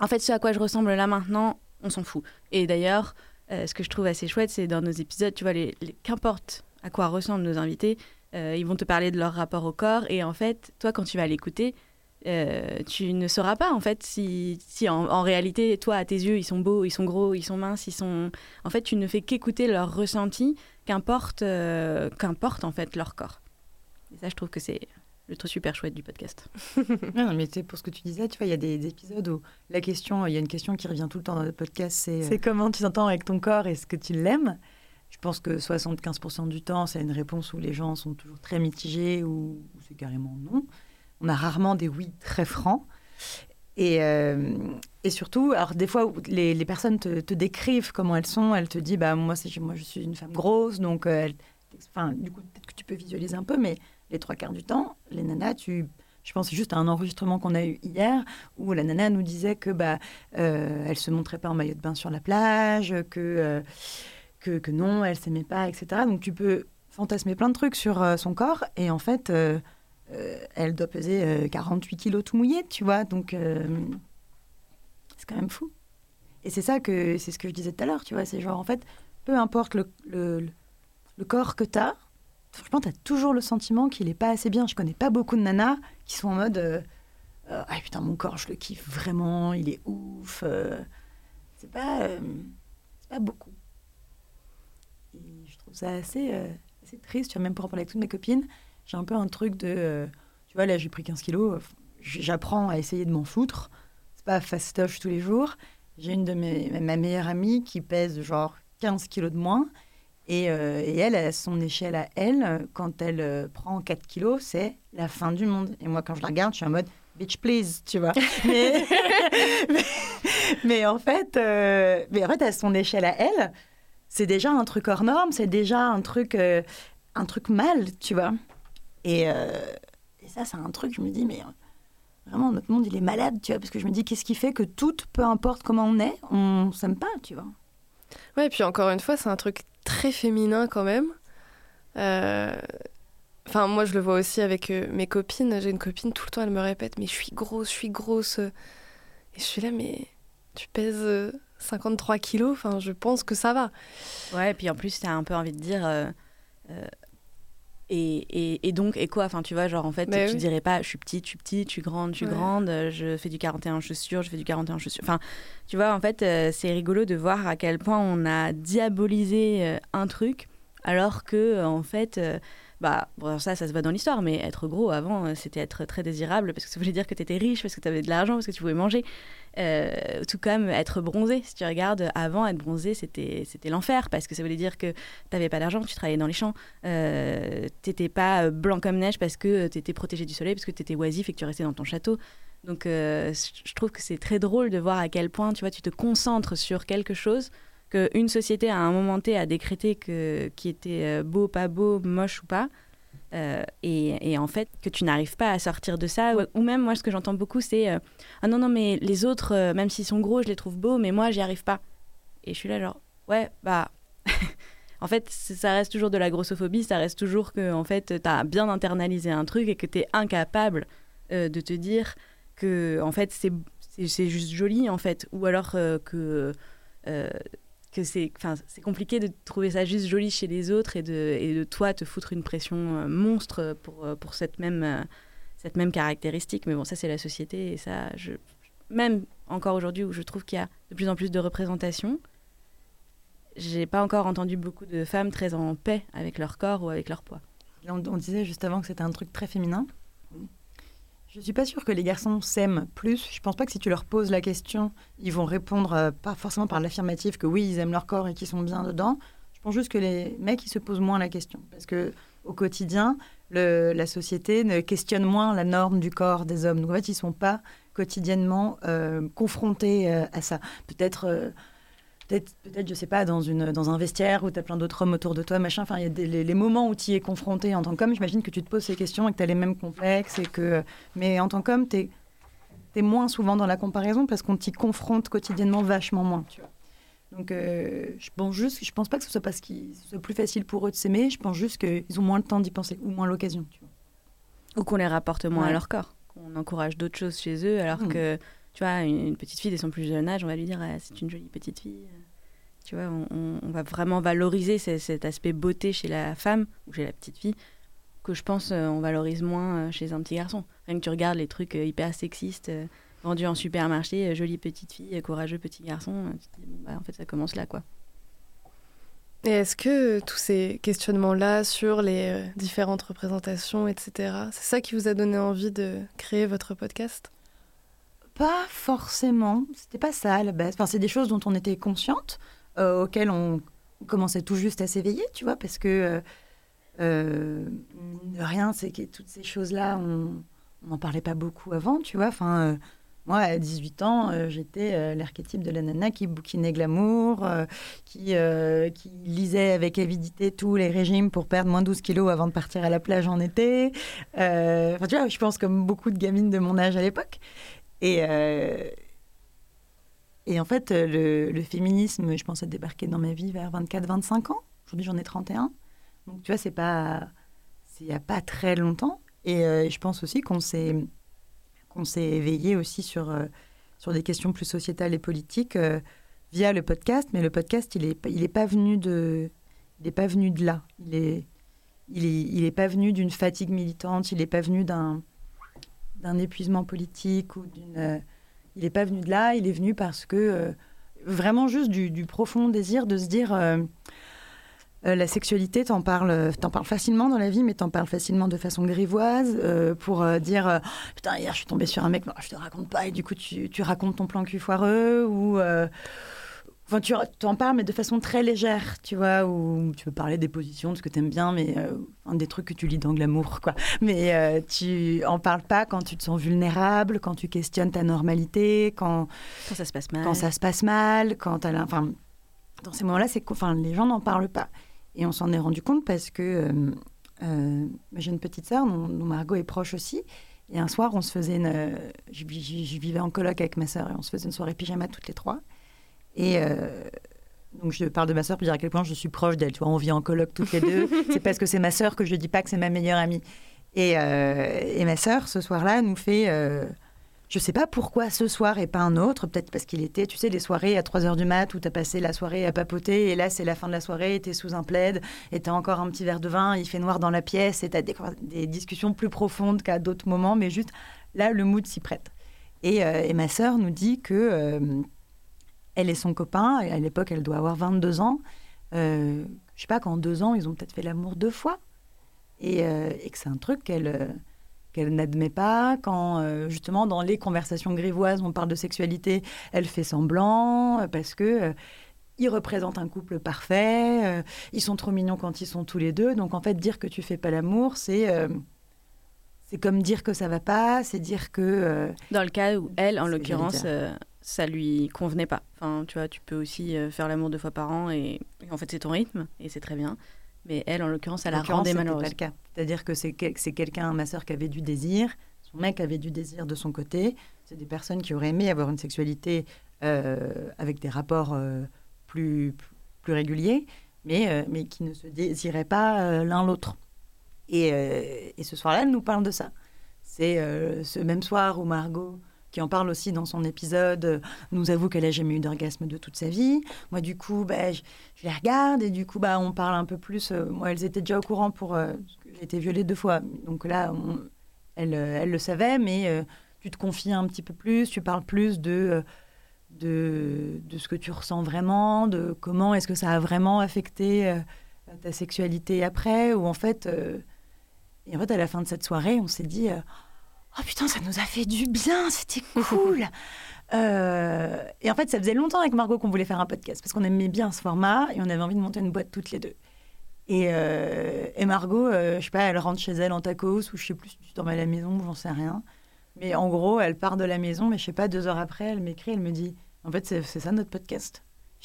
S3: en fait, ce à quoi je ressemble là maintenant, on s'en fout. Et d'ailleurs, euh, ce que je trouve assez chouette, c'est dans nos épisodes, tu vois, les, les- qu'importe à quoi ressemblent nos invités, euh, ils vont te parler de leur rapport au corps. Et en fait, toi, quand tu vas l'écouter, euh, tu ne sauras pas en fait si, si en, en réalité toi à tes yeux ils sont beaux, ils sont gros, ils sont minces, ils sont en fait tu ne fais qu'écouter leur ressenti qu'importe euh, qu'importe en fait leur corps. Et ça je trouve que c'est le truc super chouette du podcast.
S4: Ouais, non, mais tu sais, pour ce que tu disais, tu vois, il y a des, des épisodes où la question, il y a une question qui revient tout le temps dans le podcast, c'est c'est comment tu t'entends avec ton corps, est-ce que tu l'aimes? Je pense que 75% du temps, c'est une réponse où les gens sont toujours très mitigés ou, ou c'est carrément non. On a rarement des oui très francs. Et, euh, et surtout, alors des fois, les, les personnes te, décrivent comment elles sont. Elles te disent, bah, moi, moi je suis une femme grosse, donc euh, enfin, du coup, peut-être que tu peux visualiser un peu, mais les trois quarts du temps, les nanas, tu, je pense juste à un enregistrement qu'on a eu hier où la nana nous disait que bah euh, elle se montrait pas en maillot de bain sur la plage, que que, que non, elle s'aimait pas, etc. Donc tu peux fantasmer plein de trucs sur son corps et en fait elle doit peser euh, 48 kilos tout mouillé, tu vois. Donc euh, c'est quand même fou. Et c'est ça que c'est ce que je disais tout à l'heure, tu vois. C'est genre en fait peu importe le, corps que tu as, franchement, tu as toujours le sentiment qu'il est pas assez bien. Je connais pas beaucoup de nanas qui sont en mode euh, euh, ah putain mon corps je le kiffe vraiment, il est ouf. euh. c'est pas euh, pas beaucoup. Et je trouve ça assez euh, assez triste. Tu vois, même pour en parler avec toutes mes copines, j'ai un peu un truc de euh, tu vois là j'ai pris 15 kilos, euh, j'apprends à essayer de m'en foutre. C'est pas fastoche tous les jours. J'ai une de mes ma meilleure amie qui pèse genre 15 kilos de moins. Et, euh, et elle, à son échelle à elle, quand elle euh, prend 4 kilos, c'est la fin du monde. Et moi, quand je la regarde, je suis en mode bitch please, tu vois. mais, mais, mais en fait, euh, mais en fait, à son échelle à elle, c'est déjà un truc hors norme, c'est déjà un truc, un truc mal, tu vois. Et, euh, et ça, c'est un truc, je me dis, mais euh, vraiment, notre monde, il est malade, tu vois, parce que je me dis, qu'est-ce qui fait que tout, peu importe comment on est, on s'aime pas, tu vois.
S2: Ouais, et puis encore une fois, c'est un truc très féminin quand même. Enfin, moi, je le vois aussi avec mes copines. J'ai une copine, tout le temps, elle me répète Mais je suis grosse, je suis grosse. Et je suis là, mais tu pèses 53 kilos. Enfin, je pense que ça va.
S3: Ouais, et puis en plus, tu as un peu envie de dire et, et, donc, et quoi Enfin, tu vois, genre, en fait, bah tu dirais pas, je suis petite, je suis petite, je suis grande, je suis grande, je fais du 41 chaussures, je fais du 41 chaussures. Enfin, tu vois, en fait, euh, c'est rigolo de voir à quel point on a diabolisé euh, un truc, alors que, euh, en fait, bah, ça, ça se voit dans l'histoire, mais être gros avant, c'était être très désirable parce que ça voulait dire que tu étais riche, parce que tu avais de l'argent, parce que tu pouvais manger. Euh, tout comme être bronzé. Si tu regardes, avant, être bronzé, c'était, l'enfer parce que ça voulait dire que tu n'avais pas d'argent, tu travaillais dans les champs. Euh, tu n'étais pas blanc comme neige parce que tu étais protégé du soleil, parce que tu étais oisif et que tu restais dans ton château. Donc, euh, je trouve que c'est très drôle de voir à quel point tu vois, tu te concentres sur quelque chose qu'une société à un moment T a décrété que, qui était beau, pas beau, moche ou pas. Euh, et, en fait, que tu n'arrives pas à sortir de ça. Ou, même, moi, ce que j'entends beaucoup, c'est euh, Ah non, non, mais les autres, euh, même s'ils sont gros, je les trouve beaux, mais moi, j'y arrive pas. Et je suis là, genre, ouais, bah. en fait, ça reste toujours de la grossophobie, ça reste toujours que, en fait, tu as bien internalisé un truc et que tu es incapable de te dire que, en fait, c'est juste joli, en fait. Ou alors que que c'est c'est compliqué de trouver ça juste joli chez les autres et de, et de toi te foutre une pression euh, monstre pour, euh, pour cette, même, euh, cette même caractéristique. Mais bon, ça, c'est la société. Et ça, je, même encore aujourd'hui où je trouve qu'il y a de plus en plus de représentation, j'ai pas encore entendu beaucoup de femmes très en paix avec leur corps ou avec leur poids.
S4: On, on disait juste avant que c'était un truc très féminin. Je suis pas sûre que les garçons s'aiment plus. Je pense pas que si tu leur poses la question, ils vont répondre euh, pas forcément par l'affirmative que oui, ils aiment leur corps et qu'ils sont bien dedans. Je pense juste que les mecs, ils se posent moins la question parce que au quotidien, la société ne questionne moins la norme du corps des hommes. Donc en fait, ils sont pas quotidiennement euh, confrontés euh, à ça. Peut-être peut-être, peut-être, je sais pas, dans, une, dans un vestiaire où tu as plein d'autres hommes autour de toi, machin. Enfin, il y a des, les, moments où tu y es confronté en tant qu'homme. J'imagine que tu te poses ces questions et que tu as les mêmes complexes. Et que... Mais en tant qu'homme, tu es, moins souvent dans la comparaison parce qu'on t'y confronte quotidiennement vachement moins. Tu vois. Donc, euh, je pense juste, je pense pas que ce soit parce qu'il soit plus facile pour eux de s'aimer. Je pense juste qu'ils ont moins le temps d'y penser ou moins l'occasion. Tu vois.
S3: Ou qu'on les rapporte moins à leur corps. Qu'on encourage d'autres choses chez eux alors mmh. que tu vois, une, petite fille dès son plus jeune âge, on va lui dire ah, c'est une jolie petite fille. Tu vois, on, va vraiment valoriser cet aspect beauté chez la femme ou chez la petite fille que je pense euh, on valorise moins euh, chez un petit garçon. Rien que tu regardes les trucs euh, hyper sexistes vendus en supermarché, jolie petite fille, courageux petit garçon, tu te dis, bah, en fait ça commence là quoi.
S2: Et est-ce que tous ces questionnements-là sur les différentes représentations, etc., c'est ça qui vous a donné envie de créer votre podcast?
S4: Pas forcément. C'était pas ça à la base. C'est des choses dont on était consciente, euh, auxquelles on commençait tout juste à s'éveiller, tu vois, parce que euh, euh rien, c'est que toutes ces choses-là, on n'en parlait pas beaucoup avant, tu vois. Enfin, euh, moi, à 18 ans, j'étais l'archétype de la nana qui bouquinait glamour, qui, qui lisait avec avidité tous les régimes pour perdre moins 12 kilos avant de partir à la plage en été. Enfin, tu vois, je pense comme beaucoup de gamines de mon âge à l'époque. Et, euh, et en fait, le, le, féminisme, je pense, a débarqué dans ma vie vers 24-25 ans. Aujourd'hui, j'en ai 31. Donc, tu vois, c'est pas. Il n'y a pas très longtemps. Et euh, je pense aussi qu'on s'est qu'on s'est éveillé aussi sur, euh, sur des questions plus sociétales et politiques via le podcast. Mais le podcast, il n'est il est pas, venu de, il est pas venu de là. Il n'est il est, il est pas venu d'une fatigue militante. Il n'est pas venu d'un d'un épuisement politique ou d'une. Euh, il n'est pas venu de là, il est venu parce que euh, vraiment juste du, profond désir de se dire euh, la sexualité, t'en parles, t'en parles facilement dans la vie, mais t'en parles facilement de façon grivoise pour dire putain hier je suis tombée sur un mec, non, je te raconte pas et du coup tu, tu racontes ton plan cul foireux ou Enfin, tu, en parles, mais de façon très légère, tu vois, où tu peux parler des positions, de ce que tu aimes bien, mais euh, des trucs que tu lis dans Glamour, quoi. Mais euh, tu en parles pas quand tu te sens vulnérable, quand tu questionnes ta normalité, quand,
S3: quand ça se passe mal.
S4: Quand ça se passe mal, quand Enfin, dans ces moments-là, c'est enfin, les gens n'en parlent pas. Et on s'en est rendu compte parce que euh, euh j'ai une petite sœur, dont, Margot est proche aussi. Et un soir, on se faisait une. Je, vivais en coloc avec ma sœur et on se faisait une soirée pyjama toutes les trois. Et, euh, Donc je parle de ma sœur pour dire à quel point je suis proche d'elle. Tu vois, on vit en colloque toutes les deux. c'est parce que c'est ma sœur que je ne dis pas que c'est ma meilleure amie. Et, euh, et ma sœur, ce soir-là, nous fait... Euh, je sais pas pourquoi ce soir et pas un autre. Peut-être parce qu'il était, tu sais, des soirées à 3 h du mat où tu as passé la soirée à papoter et là c'est la fin de la soirée, tu es sous un plaid et tu as encore un petit verre de vin, il fait noir dans la pièce et tu as des, discussions plus profondes qu'à d'autres moments, mais juste là le mood s'y prête. Et, euh, et, ma sœur nous dit que elle et son copain, et à l'époque elle doit avoir 22 ans, euh, je sais pas, qu'en deux ans ils ont peut-être fait l'amour deux fois et, euh, et que c'est un truc qu'elle qu'elle n'admet pas. Quand, euh, justement, dans les conversations grivoises, on parle de sexualité, elle fait semblant euh, parce que euh, ils représentent un couple parfait, ils sont trop mignons quand ils sont tous les deux. Donc, en fait, dire que tu fais pas l'amour, c'est. c'est comme dire que ça va pas, c'est dire que.
S3: Dans le cas où elle, en l'occurrence, ça lui convenait pas. Enfin, tu vois, tu peux aussi faire l'amour deux fois par an et, et en fait, c'est ton rythme et c'est très bien. Mais elle, en l'occurrence, elle a rendé malheureuse.
S4: pas le cas. C'est-à-dire que c'est quelqu'un, ma sœur, qui avait du désir, son mec avait du désir de son côté. C'est des personnes qui auraient aimé avoir une sexualité euh, avec des rapports euh, plus, plus réguliers, mais, euh, mais qui ne se désiraient pas l'un l'autre. Et, et, ce soir-là, elle nous parle de ça. C'est ce même soir où Margot qui en parle aussi dans son épisode, euh, nous avoue qu'elle n'a jamais eu d'orgasme de toute sa vie. Moi, du coup, bah, je, les regarde et du coup, bah, on parle un peu plus. Euh, moi, elles étaient déjà au courant pour. Euh, j'ai été violée deux fois. Donc là, elle, elle, le savait, mais tu te confies un petit peu plus, tu parles plus de, de, de, ce que tu ressens vraiment, de comment est-ce que ça a vraiment affecté ta sexualité après, ou en fait. et en fait, à la fin de cette soirée, on s'est dit oh putain, ça nous a fait du bien, c'était cool. Euh, et en fait, ça faisait longtemps avec Margot qu'on voulait faire un podcast parce qu'on aimait bien ce format et on avait envie de monter une boîte toutes les deux. Et, euh, et Margot, euh, je sais pas, elle rentre chez elle en tacos ou je sais plus si tu dormais à la maison, j'en sais rien. Mais en gros, elle part de la maison, mais je sais pas, deux heures après, elle m'écrit, elle me dit, en fait, c'est ça notre podcast.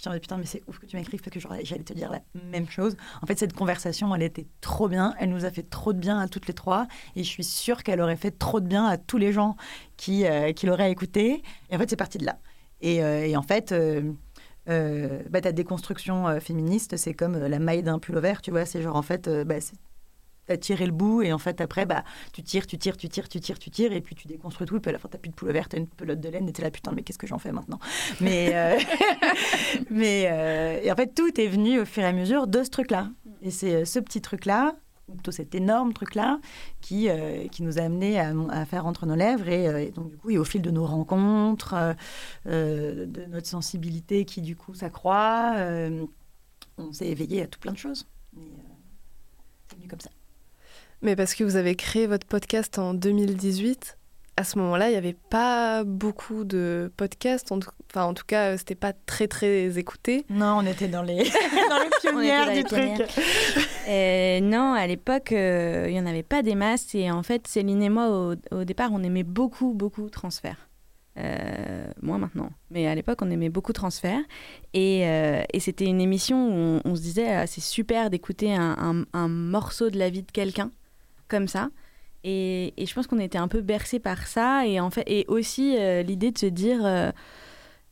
S4: Me dis, putain, mais c'est ouf que tu m'écrives parce que j'allais te dire la même chose. En fait, cette conversation, elle était trop bien. Elle nous a fait trop de bien à toutes les trois. Et je suis sûre qu'elle aurait fait trop de bien à tous les gens qui, euh, qui l'auraient écouté. Et en fait, c'est parti de là. Et, euh, en fait, euh, bah, ta déconstruction féministe, c'est comme la maille d'un pull vert, tu vois. C'est genre, en fait, bah, t'as tiré le bout et en fait après bah tu tires tu tires tu tires tu tires tu tires et puis tu déconstruis tout et puis à la fin t'as plus de poule verte t'as une pelote de laine et t'es là putain mais qu'est-ce que j'en fais maintenant? Mais euh, mais euh, et en fait tout est venu au fur et à mesure de ce truc là et c'est euh, ce petit truc là plutôt cet énorme truc là qui qui nous a amené à, faire entre nos lèvres et, donc du coup et au fil de nos rencontres de notre sensibilité qui du coup s'accroît on s'est éveillé à tout plein de choses. C'est venu comme ça
S2: mais parce que vous avez créé votre podcast en 2018, à ce moment-là, il n'y avait pas beaucoup de podcasts. En tout, enfin, en tout cas, c'était pas très très écouté.
S4: Non, on était dans les, dans les pionnières du truc.
S3: Et non, à l'époque, euh, il n'y en avait pas des masses. Et en fait, Céline et moi, au, au départ, on aimait beaucoup, beaucoup Transfert. Euh, moi maintenant, mais à l'époque on aimait beaucoup Transfert et, euh, et c'était une émission où on, se disait ah, c'est super d'écouter un, un, morceau de la vie de quelqu'un comme ça. Et, je pense qu'on était un peu bercé par ça. Et, en fait, et aussi euh, l'idée de se dire, euh,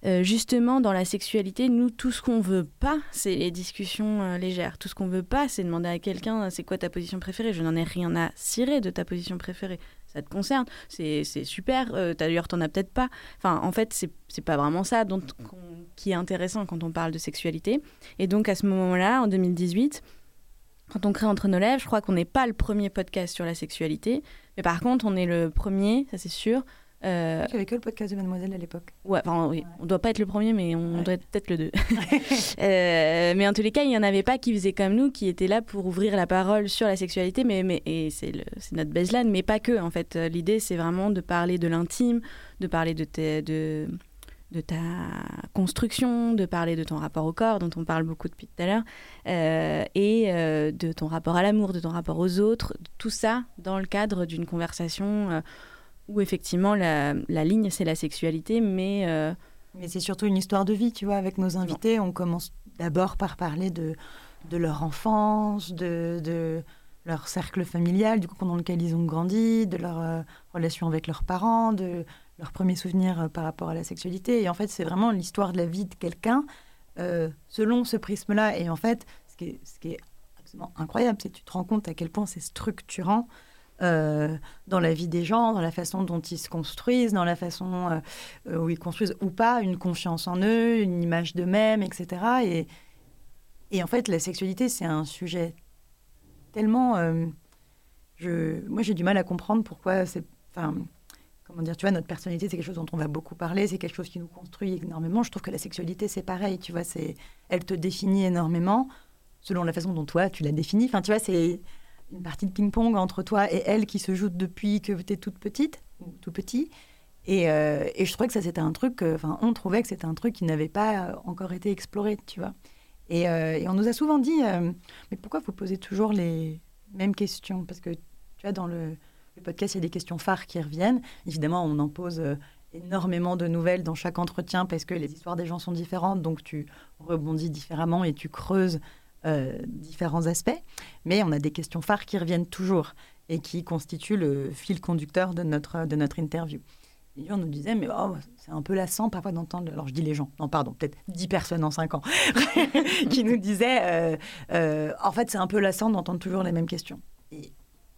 S3: euh, justement, dans la sexualité, nous, tout ce qu'on veut pas, c'est les discussions légères. Tout ce qu'on veut pas, c'est demander à quelqu'un, c'est quoi ta position préférée? Je n'en ai rien à cirer de ta position préférée. Ça te concerne, c'est super. D'ailleurs, t'en as peut-être pas. Enfin, en fait, c'est pas vraiment ça dont, qui est intéressant quand on parle de sexualité. Et donc, à ce moment-là, en 2018, quand on crée Entre nos lèvres, je crois qu'on n'est pas le premier podcast sur la sexualité, mais par contre, on est le premier, ça c'est sûr.
S4: Euh... J'avais que le podcast de Mademoiselle à l'époque.
S3: Ouais, enfin, oui, on doit pas être le premier, mais on doit être peut-être le deux. euh, mais en tous les cas, il n'y en avait pas qui faisaient comme nous, qui étaient là pour ouvrir la parole sur la sexualité, mais, mais et c'est notre baseline, mais pas que. En fait, l'idée, c'est vraiment de parler de l'intime, de parler de, tes, de de ta construction, de parler de ton rapport au corps, dont on parle beaucoup depuis tout à l'heure, euh, et euh, de ton rapport à l'amour, de ton rapport aux autres, tout ça dans le cadre d'une conversation euh, où effectivement la, ligne c'est la sexualité, mais...
S4: Mais c'est surtout une histoire de vie, tu vois, avec nos invités, on commence d'abord par parler de, de leur enfance, de, de leur cercle familial, du coup, dans lequel ils ont grandi, de leur relation avec leurs parents, de leurs premiers souvenirs euh, par rapport à la sexualité. Et en fait, c'est vraiment l'histoire de la vie de quelqu'un selon ce prisme-là. Et en fait, ce qui est, ce qui est absolument incroyable, c'est que tu te rends compte à quel point c'est structurant euh, dans la vie des gens, dans la façon dont ils se construisent, dans la façon euh, euh, où ils construisent ou pas une confiance en eux, une image d'eux-mêmes, etc. Et, et en fait, la sexualité, c'est un sujet tellement... je, moi, j'ai du mal à comprendre pourquoi c'est... Enfin, comment dire, tu vois, notre personnalité, c'est quelque chose dont on va beaucoup parler, c'est quelque chose qui nous construit énormément. Je trouve que la sexualité, c'est pareil, tu vois, c'est, elle te définit énormément selon la façon dont toi, tu la définis. Enfin, tu vois, c'est une partie de ping-pong entre toi et elle qui se joue depuis que tu es toute petite, ou tout petit. Et, euh, et, je trouvais que ça, c'était un truc, enfin, on trouvait que c'était un truc qui n'avait pas encore été exploré, tu vois. Et, euh, on nous a souvent dit, euh, mais pourquoi vous posez toujours les mêmes questions? Parce que, tu vois, dans le, le, podcast, il y a des questions phares qui reviennent. Évidemment, on en pose énormément de nouvelles dans chaque entretien parce que les histoires des gens sont différentes, donc tu rebondis différemment et tu creuses euh, différents aspects, mais on a des questions phares qui reviennent toujours et qui constituent le fil conducteur de notre, de notre interview. Et on nous disait, mais oh, c'est un peu lassant parfois d'entendre, alors je dis les gens, non pardon, peut-être 10 personnes en 5 ans, qui nous disaient, euh, euh, en fait c'est un peu lassant d'entendre toujours les mêmes questions. Et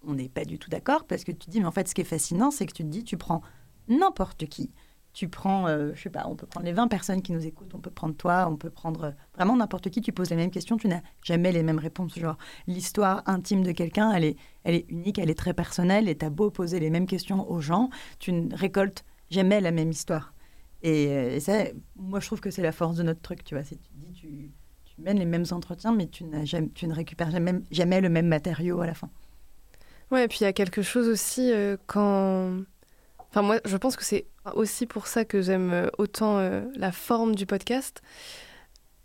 S4: on n'est pas du tout d'accord parce que tu dis, mais en fait ce qui est fascinant, c'est que tu te dis, tu prends n'importe qui, tu prends, euh, je sais pas, on peut prendre les 20 personnes qui nous écoutent, on peut prendre toi, on peut prendre euh, vraiment n'importe qui, tu poses les mêmes questions, tu n'as jamais les mêmes réponses. Genre, l'histoire intime de quelqu'un, elle est, elle est unique, elle est très personnelle, et tu as beau poser les mêmes questions aux gens, tu ne récoltes jamais la même histoire. Et, euh, ça, moi, je trouve que c'est la force de notre truc, tu vois. Tu dis, tu, tu mènes les mêmes entretiens, mais tu, jamais, tu ne récupères jamais, jamais le même matériau à la fin.
S2: Ouais, et puis il y a quelque chose aussi quand Enfin, moi, je pense que c'est aussi pour ça que j'aime euh, autant euh, la forme du podcast.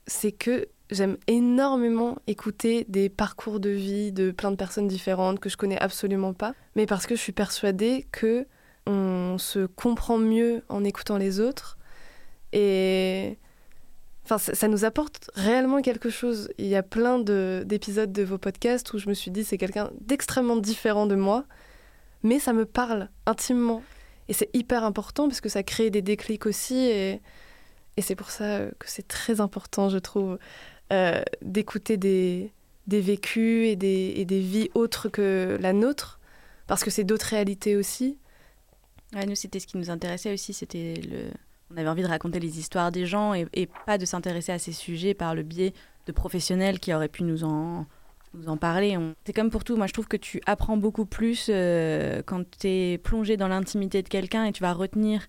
S2: C'est que j'aime énormément écouter des parcours de vie de plein de personnes différentes que je connais absolument pas, mais parce que je suis persuadée que on se comprend mieux en écoutant les autres et Enfin, ça, nous apporte réellement quelque chose. Il y a plein d'épisodes de, vos podcasts où je me suis dit c'est quelqu'un d'extrêmement différent de moi, mais ça me parle intimement. Et c'est hyper important parce que ça crée des déclics aussi. Et, c'est pour ça que c'est très important, je trouve, euh, d'écouter des, vécus et des, et des vies autres que la nôtre, parce que c'est d'autres réalités aussi.
S3: nous, c'était ce qui nous intéressait aussi, c'était le... On avait envie de raconter les histoires des gens et, pas de s'intéresser à ces sujets par le biais de professionnels qui auraient pu nous en, parler. C'est comme pour tout, moi je trouve que tu apprends beaucoup plus euh, quand tu es plongé dans l'intimité de quelqu'un et tu vas retenir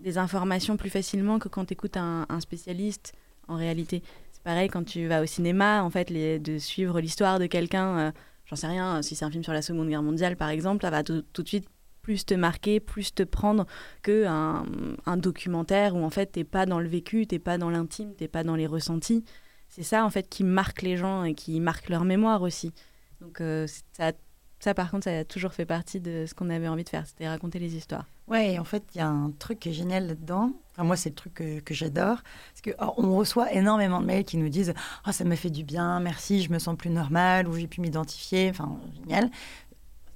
S3: des informations plus facilement que quand tu écoutes un, spécialiste en réalité. C'est pareil quand tu vas au cinéma, en fait, de suivre l'histoire de quelqu'un, euh, j'en sais rien, si c'est un film sur la Seconde Guerre mondiale par exemple, ça va tout, de suite plus te marquer, plus te prendre que un, documentaire où en fait t'es pas dans le vécu, t'es pas dans l'intime, t'es pas dans les ressentis c'est ça en fait qui marque les gens et qui marque leur mémoire aussi. Donc euh, ça, ça par contre ça a toujours fait partie de ce qu'on avait envie de faire, c'était raconter les histoires.
S4: Ouais, en fait il y a un truc génial là-dedans. Enfin, moi c'est le truc que, j'adore parce que on reçoit énormément de mails qui nous disent ah ça m'a fait du bien, merci, je me sens plus normal ou j'ai pu m'identifier. Enfin génial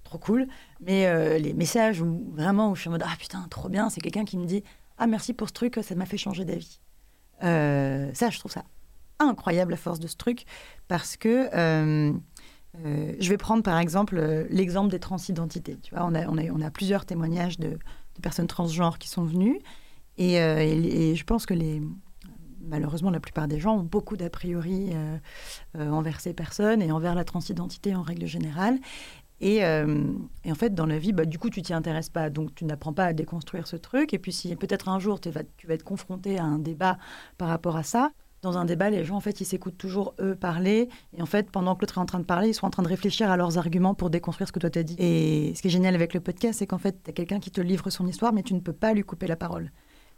S4: trop cool. Mais euh, les messages où vraiment où je suis en mode ah putain trop bien, c'est quelqu'un qui me dit ah merci pour ce truc, ça m'a fait changer d'avis. Euh, ça, je trouve ça incroyable à force de ce truc parce que euh, je vais prendre par exemple l'exemple des transidentités. Tu vois, on a, on a, plusieurs témoignages de, personnes transgenres qui sont venues et, je pense que les malheureusement la plupart des gens ont beaucoup d'a priori envers ces personnes et envers la transidentité en règle générale. Et, et, en fait, dans la vie, bah, du coup, tu t'y intéresses pas, donc tu n'apprends pas à déconstruire ce truc. Et puis, si peut-être un jour, tu vas, tu vas être confronté à un débat par rapport à ça, dans un débat, les gens, en fait, ils s'écoutent toujours eux parler. Et en fait, pendant que l'autre est en train de parler, ils sont en train de réfléchir à leurs arguments pour déconstruire ce que toi t'as dit. Et ce qui est génial avec le podcast, c'est qu'en fait, tu as quelqu'un qui te livre son histoire, mais tu ne peux pas lui couper la parole.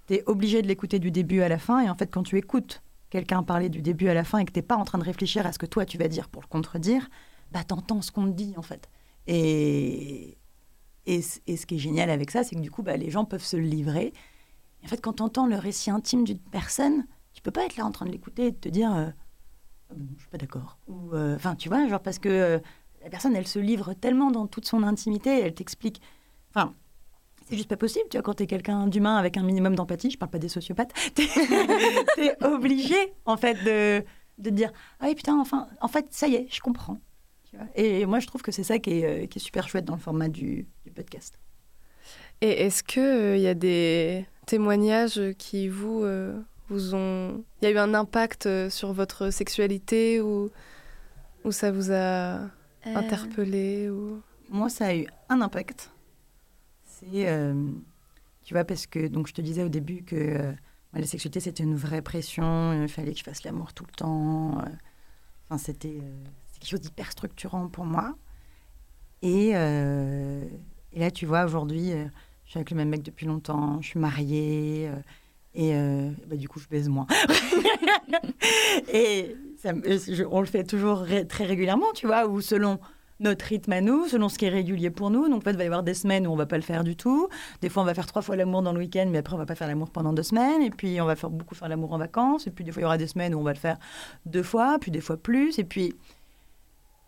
S4: Tu es obligé de l'écouter du début à la fin. Et en fait, quand tu écoutes quelqu'un parler du début à la fin et que tu n'es pas en train de réfléchir à ce que toi tu vas dire pour le contredire, bah t'entends ce qu'on te dit, en fait. Et, et, ce qui est génial avec ça, c'est que du coup, bah, les gens peuvent se livrer. En fait, quand tu entends le récit intime d'une personne, tu peux pas être là en train de l'écouter et de te dire euh, ah je suis pas d'accord ou euh, enfin tu vois genre parce que euh, la personne elle se livre tellement dans toute son intimité elle t'explique enfin c'est juste pas possible. Tu vois, quand t'es quelqu'un d'humain avec un minimum d'empathie, je parle pas des sociopathes, t'es es obligé, en fait, de, de te dire Ah oui, putain, enfin, en fait, ça y est, je comprends. Et moi, je trouve que c'est ça qui est, euh, qui est, super chouette dans le format du, du podcast.
S2: Et est-ce qu'il il euh, y a des témoignages qui vous, euh, vous ont. Il y a eu un impact sur votre sexualité ou, ou ça vous a interpellé ou...
S4: Moi, ça a eu un impact. C'est. tu vois, parce que donc, je te disais au début que la sexualité, c'était une vraie pression. Il fallait que je fasse l'amour tout le temps. Enfin, c'était quelque chose d'hyper structurant pour moi. Et, et, là, tu vois, aujourd'hui, je suis avec le même mec depuis longtemps, je suis mariée, euh, et euh, bah, du coup, je baise moins. et on le fait toujours très régulièrement, tu vois, ou selon notre rythme à nous, selon ce qui est régulier pour nous. Donc, en fait, il va y avoir des semaines où on va pas le faire du tout. Des fois, on va faire trois fois l'amour dans le week-end, mais après, on va pas faire l'amour pendant deux semaines. Et puis, on va beaucoup faire l'amour en vacances. Et puis, des fois, il y aura des semaines où on va le faire deux fois, puis des fois plus. Et puis,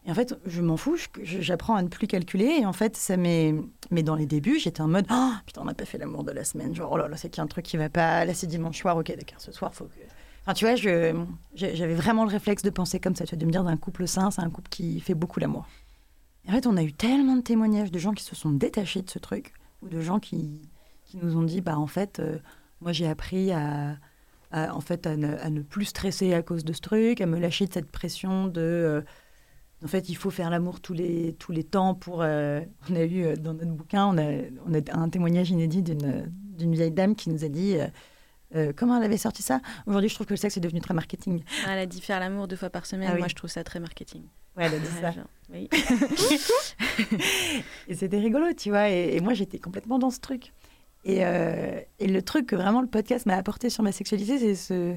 S4: et en fait, je m'en fous, j'apprends à ne plus calculer. Et en fait, ça m'est. Mais dans les débuts, j'étais en mode oh, putain, on n'a pas fait l'amour de la semaine. Genre, oh là là, c'est qu'il y a un truc qui va pas. Là, c'est dimanche soir, ok, d'accord, ce soir, faut que. Enfin, tu vois, j'avais vraiment le réflexe de penser comme ça, tu vois, de me dire d'un couple sain, c'est un couple qui fait beaucoup l'amour. En fait, on a eu tellement de témoignages de gens qui se sont détachés de ce truc, ou de gens qui, qui nous ont dit bah, en fait, euh, moi, j'ai appris à. en fait, à ne, plus stresser à cause de ce truc, à me lâcher de cette pression de. Euh, en fait, il faut faire l'amour tous les, tous les temps pour... Euh, on a eu euh, dans notre bouquin, on a, on a un témoignage inédit d'une vieille dame qui nous a dit... Euh, comment elle avait sorti ça? Aujourd'hui, je trouve que le sexe est devenu très marketing.
S3: Elle a dit faire l'amour deux fois par semaine. Ah Moi, je trouve ça très marketing.
S4: Ouais, elle a dit ça. oui. et c'était rigolo, tu vois. Et, moi, j'étais complètement dans ce truc. Et, et, le truc que vraiment le podcast m'a apporté sur ma sexualité, c'est ce...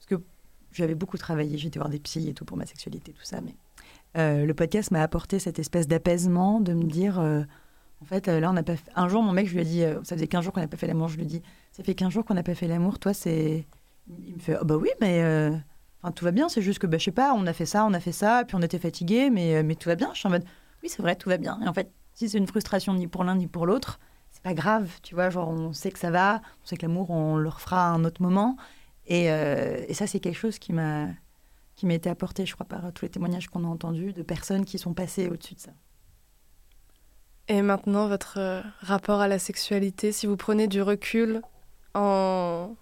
S4: Parce que j'avais beaucoup travaillé, j'étais voir des psys et tout pour ma sexualité, tout ça. Mais euh, le podcast m'a apporté cette espèce d'apaisement, de me dire, euh, en fait, euh, là, on n'a pas. Un jour, mon mec, je lui ai dit, ça faisait 15 jours qu'on n'a pas fait l'amour, je lui ai dit, ça fait 15 jours qu'on n'a pas fait l'amour, toi, c'est. Il me fait, oh, bah oui, mais. Enfin, tout va bien, c'est juste que, bah, je sais pas, on a fait ça, on a fait ça, puis on était fatigué, mais, mais tout va bien. Je suis en mode, oui, c'est vrai, tout va bien. Et en fait, si c'est une frustration ni pour l'un ni pour l'autre, c'est pas grave, tu vois, genre, on sait que ça va, on sait que l'amour, on le refera à un autre moment. Et ça, c'est quelque chose qui m'a qui m'a été apporté, je crois, par tous les témoignages qu'on a entendus de personnes qui sont passées au-dessus de ça.
S2: Et maintenant, votre euh, rapport à la sexualité, si vous prenez du recul en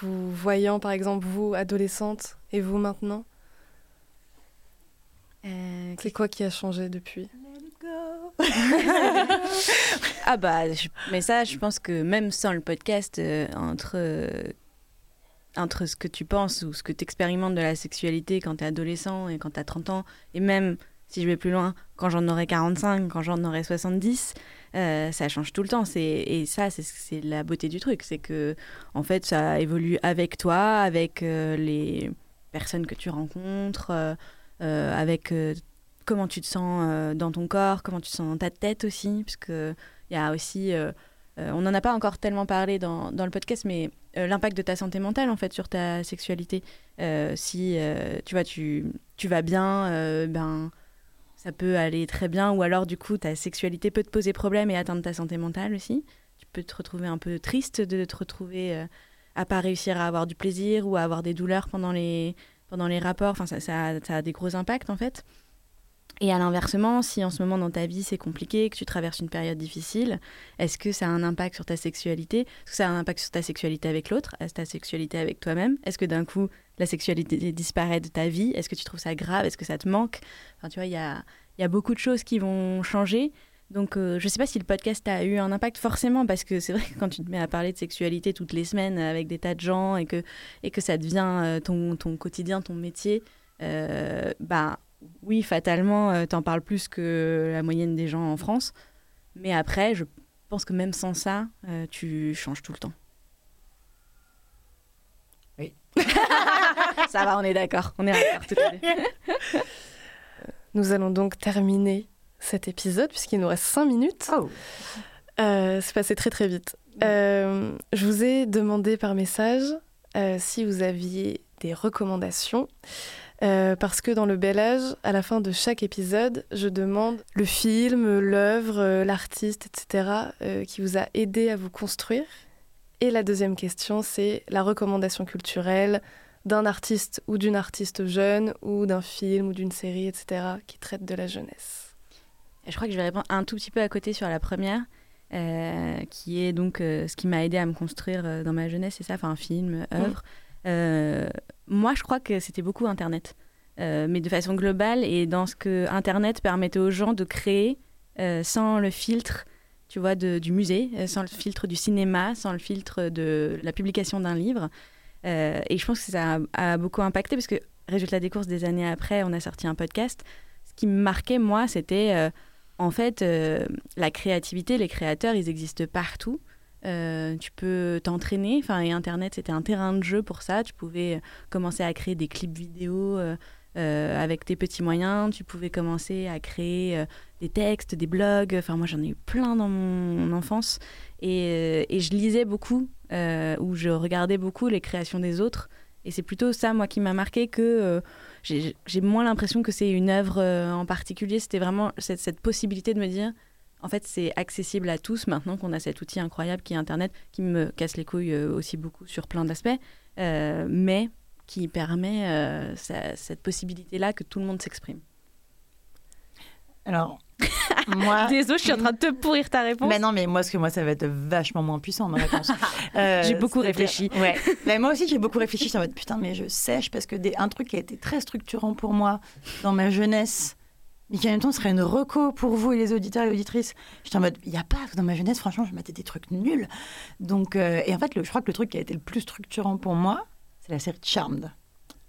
S2: vous voyant, par exemple, vous, adolescente, et vous maintenant euh, C'est quoi qui a changé depuis?
S3: Ah bah, mais ça, je pense que même sans le podcast, euh, entre entre ce que tu penses ou ce que tu expérimentes de la sexualité quand tu es adolescent et quand tu as 30 ans, et même, si je vais plus loin, quand j'en aurai 45, quand j'en aurai 70, euh, ça change tout le temps. Et ça, c'est la beauté du truc. C'est que, en fait, ça évolue avec toi, avec euh, les personnes que tu rencontres, euh, avec comment tu te sens dans ton corps, comment tu te sens dans ta tête aussi, parce qu'il y a aussi euh, on n'en a pas encore tellement parlé dans, le podcast, mais euh, l'impact de ta santé mentale en fait sur ta sexualité. Euh, si tu tu, tu vas bien, ben ça peut aller très bien, ou alors du coup ta sexualité peut te poser problème et atteindre ta santé mentale aussi. Tu peux te retrouver un peu triste de te retrouver à pas réussir à avoir du plaisir ou à avoir des douleurs pendant les, pendant les rapports. Enfin, ça, ça, ça a des gros impacts en fait. Et à l'inversement, si en ce moment dans ta vie c'est compliqué, que tu traverses une période difficile, est-ce que ça a un impact sur ta sexualité? Est-ce que ça a un impact sur ta sexualité avec l'autre, ta sexualité avec toi-même? Est-ce que d'un coup la sexualité disparaît de ta vie? Est-ce que tu trouves ça grave? Est-ce que ça te manque? Enfin, tu vois, il y a, beaucoup de choses qui vont changer. Donc, euh, je ne sais pas si le podcast a eu un impact forcément, parce que c'est vrai que quand tu te mets à parler de sexualité toutes les semaines avec des tas de gens et que, ça devient euh, ton, ton quotidien, ton métier, euh, bah, oui, fatalement, euh, t'en parles plus que la moyenne des gens en France. Mais après, je pense que même sans ça, euh, tu changes tout le temps.
S4: Oui.
S3: ça va, on est d'accord. On est d'accord.
S2: Nous allons donc terminer cet épisode puisqu'il nous reste 5 minutes.
S4: Oh.
S2: Euh, c'est passé très très vite. je vous ai demandé par message si vous aviez des recommandations Euh, parce que dans le bel âge, à la fin de chaque épisode, je demande le film, l'œuvre, euh, l'artiste, etc., euh, qui vous a aidé à vous construire. Et la deuxième question, c'est la recommandation culturelle d'un artiste ou d'une artiste jeune, ou d'un film ou d'une série, etc., qui traite de la jeunesse.
S3: Je crois que je vais répondre un tout petit peu à côté sur la première. qui est donc ce qui m'a aidé à me construire dans ma jeunesse, c'est ça, enfin un film, mmh. œuvre. Euh, moi, je crois que c'était beaucoup Internet, euh, mais de façon globale et dans ce que Internet permettait aux gens de créer euh, sans le filtre, tu vois, du musée, sans le filtre du cinéma, sans le filtre de la publication d'un livre. et je pense que ça a, beaucoup impacté parce que, résultat des courses, des années après, on a sorti un podcast. Ce qui me marquait, moi, c'était en fait la créativité, les créateurs, ils existent partout. Euh, tu peux t'entraîner. Enfin, et Internet, c'était un terrain de jeu pour ça. Tu pouvais commencer à créer des clips vidéo euh, euh, avec tes petits moyens. Tu pouvais commencer à créer des textes, des blogs. Enfin, moi, j'en ai eu plein dans mon enfance. Et, et je lisais beaucoup, ou je regardais beaucoup les créations des autres. Et c'est plutôt ça, moi, qui m'a marqué que j'ai moins l'impression que c'est une œuvre en particulier. C'était vraiment cette possibilité de me dire en fait, c'est accessible à tous maintenant qu'on a cet outil incroyable qui est Internet, qui me casse les couilles euh, aussi beaucoup sur plein d'aspects, euh, mais qui permet euh, cette possibilité-là que tout le monde s'exprime.
S4: Alors, moi.
S3: Désolé, je suis en train de te pourrir ta réponse.
S4: Mais non, mais moi, parce que moi, ça va être vachement moins puissant, ma réponse.
S3: j'ai beaucoup réfléchi.
S4: Ouais. mais moi aussi, j'ai beaucoup réfléchi. Je suis en mode, putain, mais je sèche parce que des... un truc qui a été très structurant pour moi dans ma jeunesse, mais qui en même temps serait une reco pour vous et les auditeurs et auditrices. J'étais en mode, il n'y a pas, dans ma jeunesse, franchement, je mettais des trucs nuls. Donc, euh, et en fait, le, je crois que le truc qui a été le plus structurant pour moi, c'est la série Charmed.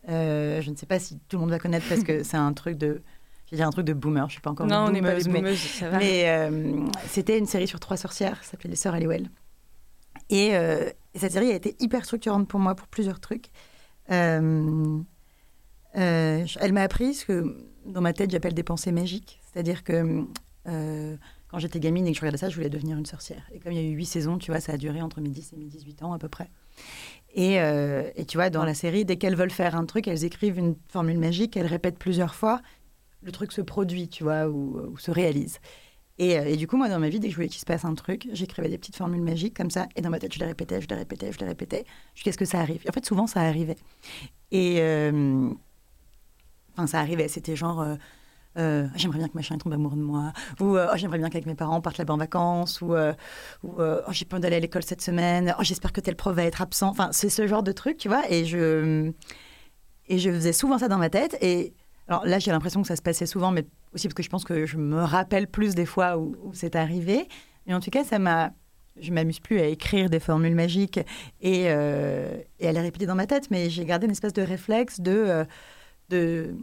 S4: Euh, je ne sais pas si tout le monde va connaître parce que c'est un truc de. J'ai un truc de boomer, je suis pas encore
S3: non,
S4: on n'est
S3: pas
S4: des
S3: boomers, ça va.
S4: Mais euh, c'était une série sur trois sorcières, ça s'appelait Les Sœurs Halliwell. Et, et, cette série a été hyper structurante pour moi pour plusieurs trucs. elle m'a appris ce que dans ma tête, j'appelle des pensées magiques. C'est-à-dire que euh, quand j'étais gamine et que je regardais ça, je voulais devenir une sorcière. Et comme il y a eu huit saisons, tu vois, ça a duré entre mes 10 et mes 18 ans à peu près. Et, euh, et tu vois, dans la série, dès qu'elles veulent faire un truc, elles écrivent une formule magique, elles répètent plusieurs fois, le truc se produit, tu vois, ou, se réalise. Et, euh, et, du coup, moi, dans ma vie, dès que je voulais qu'il se passe un truc, j'écrivais des petites formules magiques comme ça, et dans ma tête, je les répétais, je les répétais, je les répétais, jusqu'à ce que ça arrive. Et en fait, souvent, ça arrivait. Et Enfin, ça arrivait, c'était genre. Euh, euh, j'aimerais bien que machin tombe amoureux de moi, ou euh, oh, j'aimerais bien qu'avec mes parents partent là-bas en vacances, ou, oh, j'ai peur d'aller à l'école cette semaine, oh, j'espère que tel prof va être absent. Enfin, c'est ce genre de truc, tu vois. Et je, et je faisais souvent ça dans ma tête. Et alors là, j'ai l'impression que ça se passait souvent, mais aussi parce que je pense que je me rappelle plus des fois où, c'est arrivé. Mais en tout cas, ça m'a. Je m'amuse plus à écrire des formules magiques et, et à les répéter dans ma tête, mais j'ai gardé une espèce de réflexe de de,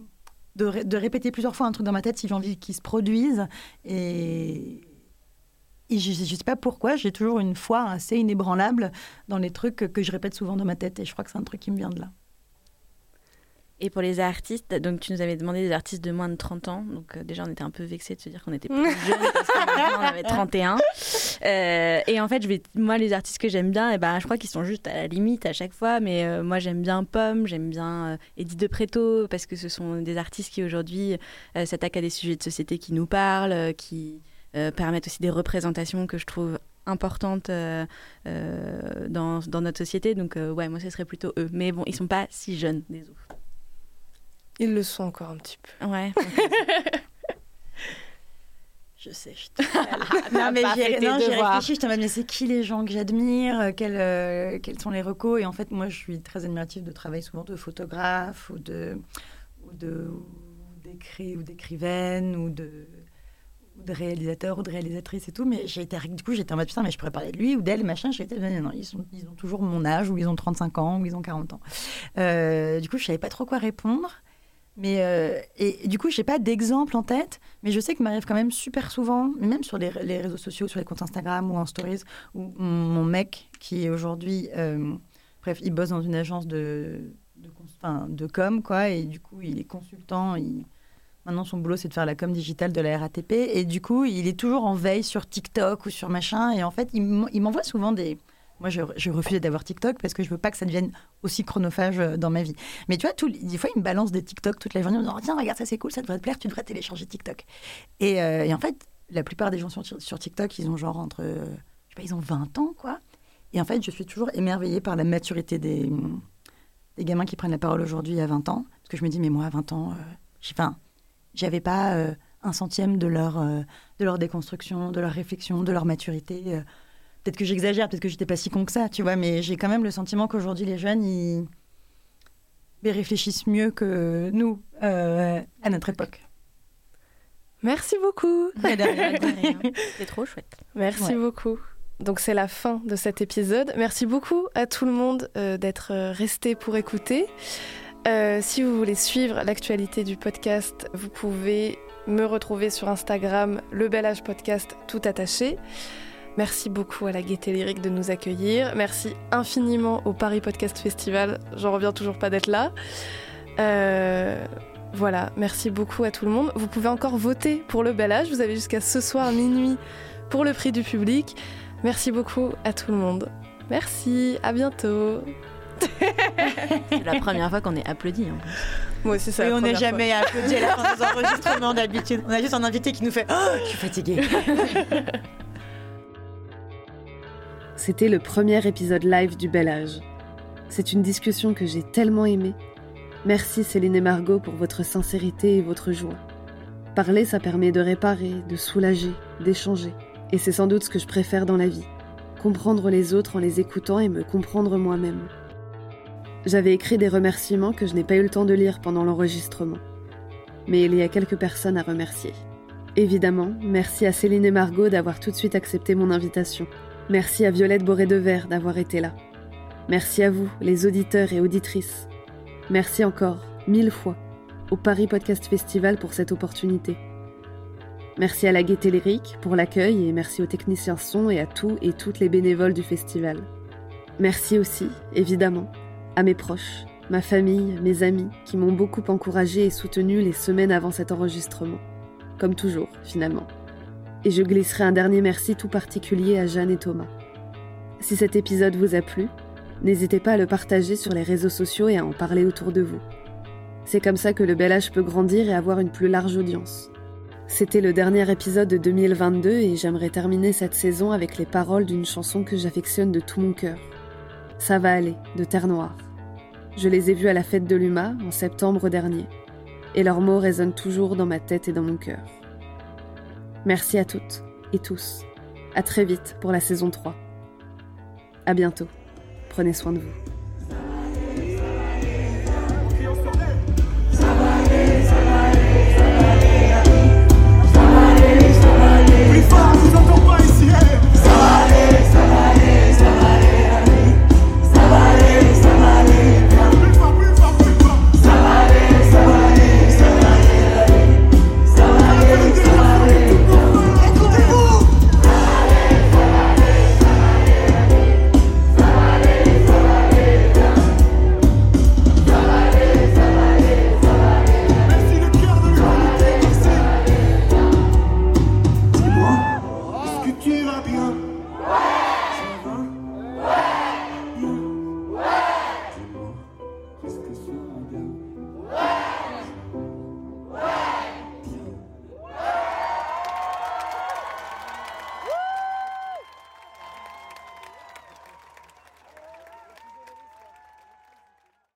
S4: de, répéter plusieurs fois un truc dans ma tête si j'ai envie qu'il se produise. Et, je ne sais pas pourquoi, j'ai toujours une foi assez inébranlable dans les trucs que je répète souvent dans ma tête. Et je crois que c'est un truc qui me vient de là.
S3: Et pour les artistes, donc tu nous avais demandé des artistes de moins de 30 ans. Donc euh, déjà, on était un peu vexés de se dire qu'on était plus jeunes parce qu'on avait 31. Euh, et en fait, je vais, moi, les artistes que j'aime bien, et eh ben, je crois qu'ils sont juste à la limite à chaque fois. Mais euh, moi, j'aime bien Pomme, j'aime bien Edith de Préto parce que ce sont des artistes qui aujourd'hui s'attaquent à des sujets de société qui nous parlent, qui permettent aussi des représentations que je trouve importantes dans, dans, notre société. Donc, ouais, moi, ce serait plutôt eux. Mais bon, ils sont pas si jeunes, des autres.
S2: Ils le sont encore un petit peu.
S3: Ouais.
S4: je sais, je Non, mais j'ai réfléchi, je mais c'est qui les gens que j'admire euh, quels, euh, quels sont les recos? Et en fait, moi, je suis très admirative de travail souvent de photographes ou de ou de ou d'écrivaines ou de de réalisateurs ou de réalisatrices et tout, mais j'ai été, du coup, j'étais en mode putain, mais je pourrais parler de lui ou d'elle, machin. J'étais, non, non, ils, sont, ils ont toujours mon âge, ou ils ont 35 ans, ou ils ont 40 ans. Euh, du coup, je savais pas trop quoi répondre. Mais euh, et, du coup, je n'ai pas d'exemple en tête, mais je sais que m'arrive quand même super souvent, même sur les, réseaux sociaux, sur les comptes Instagram ou en stories, où mon mec, qui est aujourd'hui, euh, bref, il bosse dans une agence de, de, de, com, quoi, et du coup, il est consultant. Il, maintenant, son boulot, c'est de faire la com digitale de la RATP, et du coup, il est toujours en veille sur TikTok ou sur machin, et en fait, il m'envoie souvent des, moi, je, je refusais d'avoir TikTok parce que je veux pas que ça devienne aussi chronophage euh, dans ma vie. Mais tu vois, des fois, ils me balancent des TikTok toute la journée en me disant Tiens, regarde, ça c'est cool, ça devrait te plaire, tu devrais télécharger TikTok. Et, euh, en fait, la plupart des gens sur, TikTok, ils ont genre entre. euh, je sais pas, ils ont 20 ans, quoi. Et en fait, je suis toujours émerveillée par la maturité des, gamins qui prennent la parole aujourd'hui à 20 ans. Parce que je me dis, mais moi, à 20 ans, euh, j'ai- enfin, j'avais pas un centième de leur, de leur déconstruction, de leur réflexion, de leur maturité. Peut-être que j'exagère, peut-être que j'étais pas si con que ça, tu vois, mais j'ai quand même le sentiment qu'aujourd'hui, les jeunes, ils, ils réfléchissent mieux que nous euh, à notre époque.
S2: Merci beaucoup.
S3: C'est trop chouette.
S2: Merci
S4: Ouais.
S2: beaucoup. Donc c'est la fin de cet épisode. Merci beaucoup à tout le monde euh, d'être euh, resté pour écouter. Euh, si vous voulez suivre l'actualité du podcast, vous pouvez me retrouver sur Instagram, le Bel Âge Podcast tout attaché. Merci beaucoup à la Gaieté Lyrique de nous accueillir. Merci infiniment au Paris Podcast Festival. J'en reviens toujours pas d'être là. Euh, voilà, merci beaucoup à tout le monde. Vous pouvez encore voter pour le Bel Âge. Vous avez jusqu'à ce soir minuit pour le prix du public. Merci beaucoup à tout le monde. Merci, à bientôt.
S3: C'est la première fois qu'on est applaudi. en plus.
S2: Moi aussi, c'est
S4: Et
S2: la
S4: on n'est jamais applaudi à la fin des enregistrements d'habitude. On a juste un invité qui nous fait Oh, je suis fatiguée.
S1: C'était le premier épisode live du Bel Âge. C'est une discussion que j'ai tellement aimée. Merci Céline et Margot pour votre sincérité et votre joie. Parler, ça permet de réparer, de soulager, d'échanger. Et c'est sans doute ce que je préfère dans la vie. Comprendre les autres en les écoutant et me comprendre moi-même. J'avais écrit des remerciements que je n'ai pas eu le temps de lire pendant l'enregistrement. Mais il y a quelques personnes à remercier. Évidemment, merci à Céline et Margot d'avoir tout de suite accepté mon invitation. Merci à Violette Boré de Vert d'avoir été là. Merci à vous, les auditeurs et auditrices. Merci encore, mille fois, au Paris Podcast Festival pour cette opportunité. Merci à la Gaieté Lyrique pour l'accueil et merci aux techniciens son et à tous et toutes les bénévoles du festival. Merci aussi, évidemment, à mes proches, ma famille, mes amis qui m'ont beaucoup encouragé et soutenu les semaines avant cet enregistrement. Comme toujours, finalement. Et je glisserai un dernier merci tout particulier à Jeanne et Thomas. Si cet épisode vous a plu, n'hésitez pas à le partager sur les réseaux sociaux et à en parler autour de vous. C'est comme ça que le bel âge peut grandir et avoir une plus large audience. C'était le dernier épisode de 2022 et j'aimerais terminer cette saison avec les paroles d'une chanson que j'affectionne de tout mon cœur. Ça va aller, de Terre Noire. Je les ai vus à la fête de l'UMA en septembre dernier, et leurs mots résonnent toujours dans ma tête et dans mon cœur. Merci à toutes et tous. À très vite pour la saison 3. À bientôt. Prenez soin de vous.